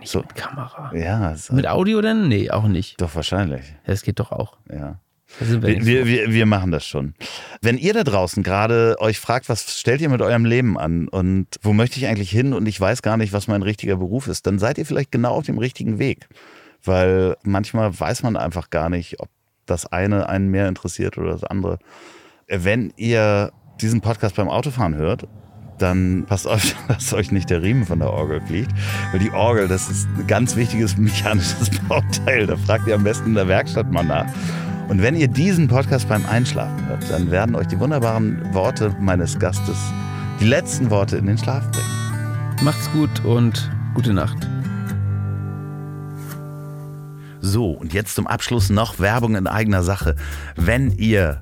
Nicht So. mit Kamera. Ja, Mit Audio denn? Nee, auch nicht. doch wahrscheinlich. Das geht doch auch. Ja. Wir Wir, wir, wir machen das schon. Wenn ihr da draußen gerade euch fragt, was stellt ihr mit eurem Leben an und wo möchte ich eigentlich hin und ich weiß gar nicht, was mein richtiger Beruf ist, dann seid ihr vielleicht genau auf dem richtigen Weg. Weil manchmal weiß man einfach gar nicht, ob das eine einen mehr interessiert oder das andere. Wenn ihr diesen Podcast beim Autofahren hört, dann passt auf, dass euch nicht der Riemen von der Orgel fliegt. Weil die Orgel, das ist ein ganz wichtiges mechanisches Bauteil. Da fragt ihr am besten in der Werkstatt mal nach. Und wenn ihr diesen Podcast beim Einschlafen hört, dann werden euch die wunderbaren Worte meines Gastes die letzten Worte in den Schlaf bringen. Macht's gut und gute Nacht. So, und jetzt zum Abschluss noch Werbung in eigener Sache. Wenn ihr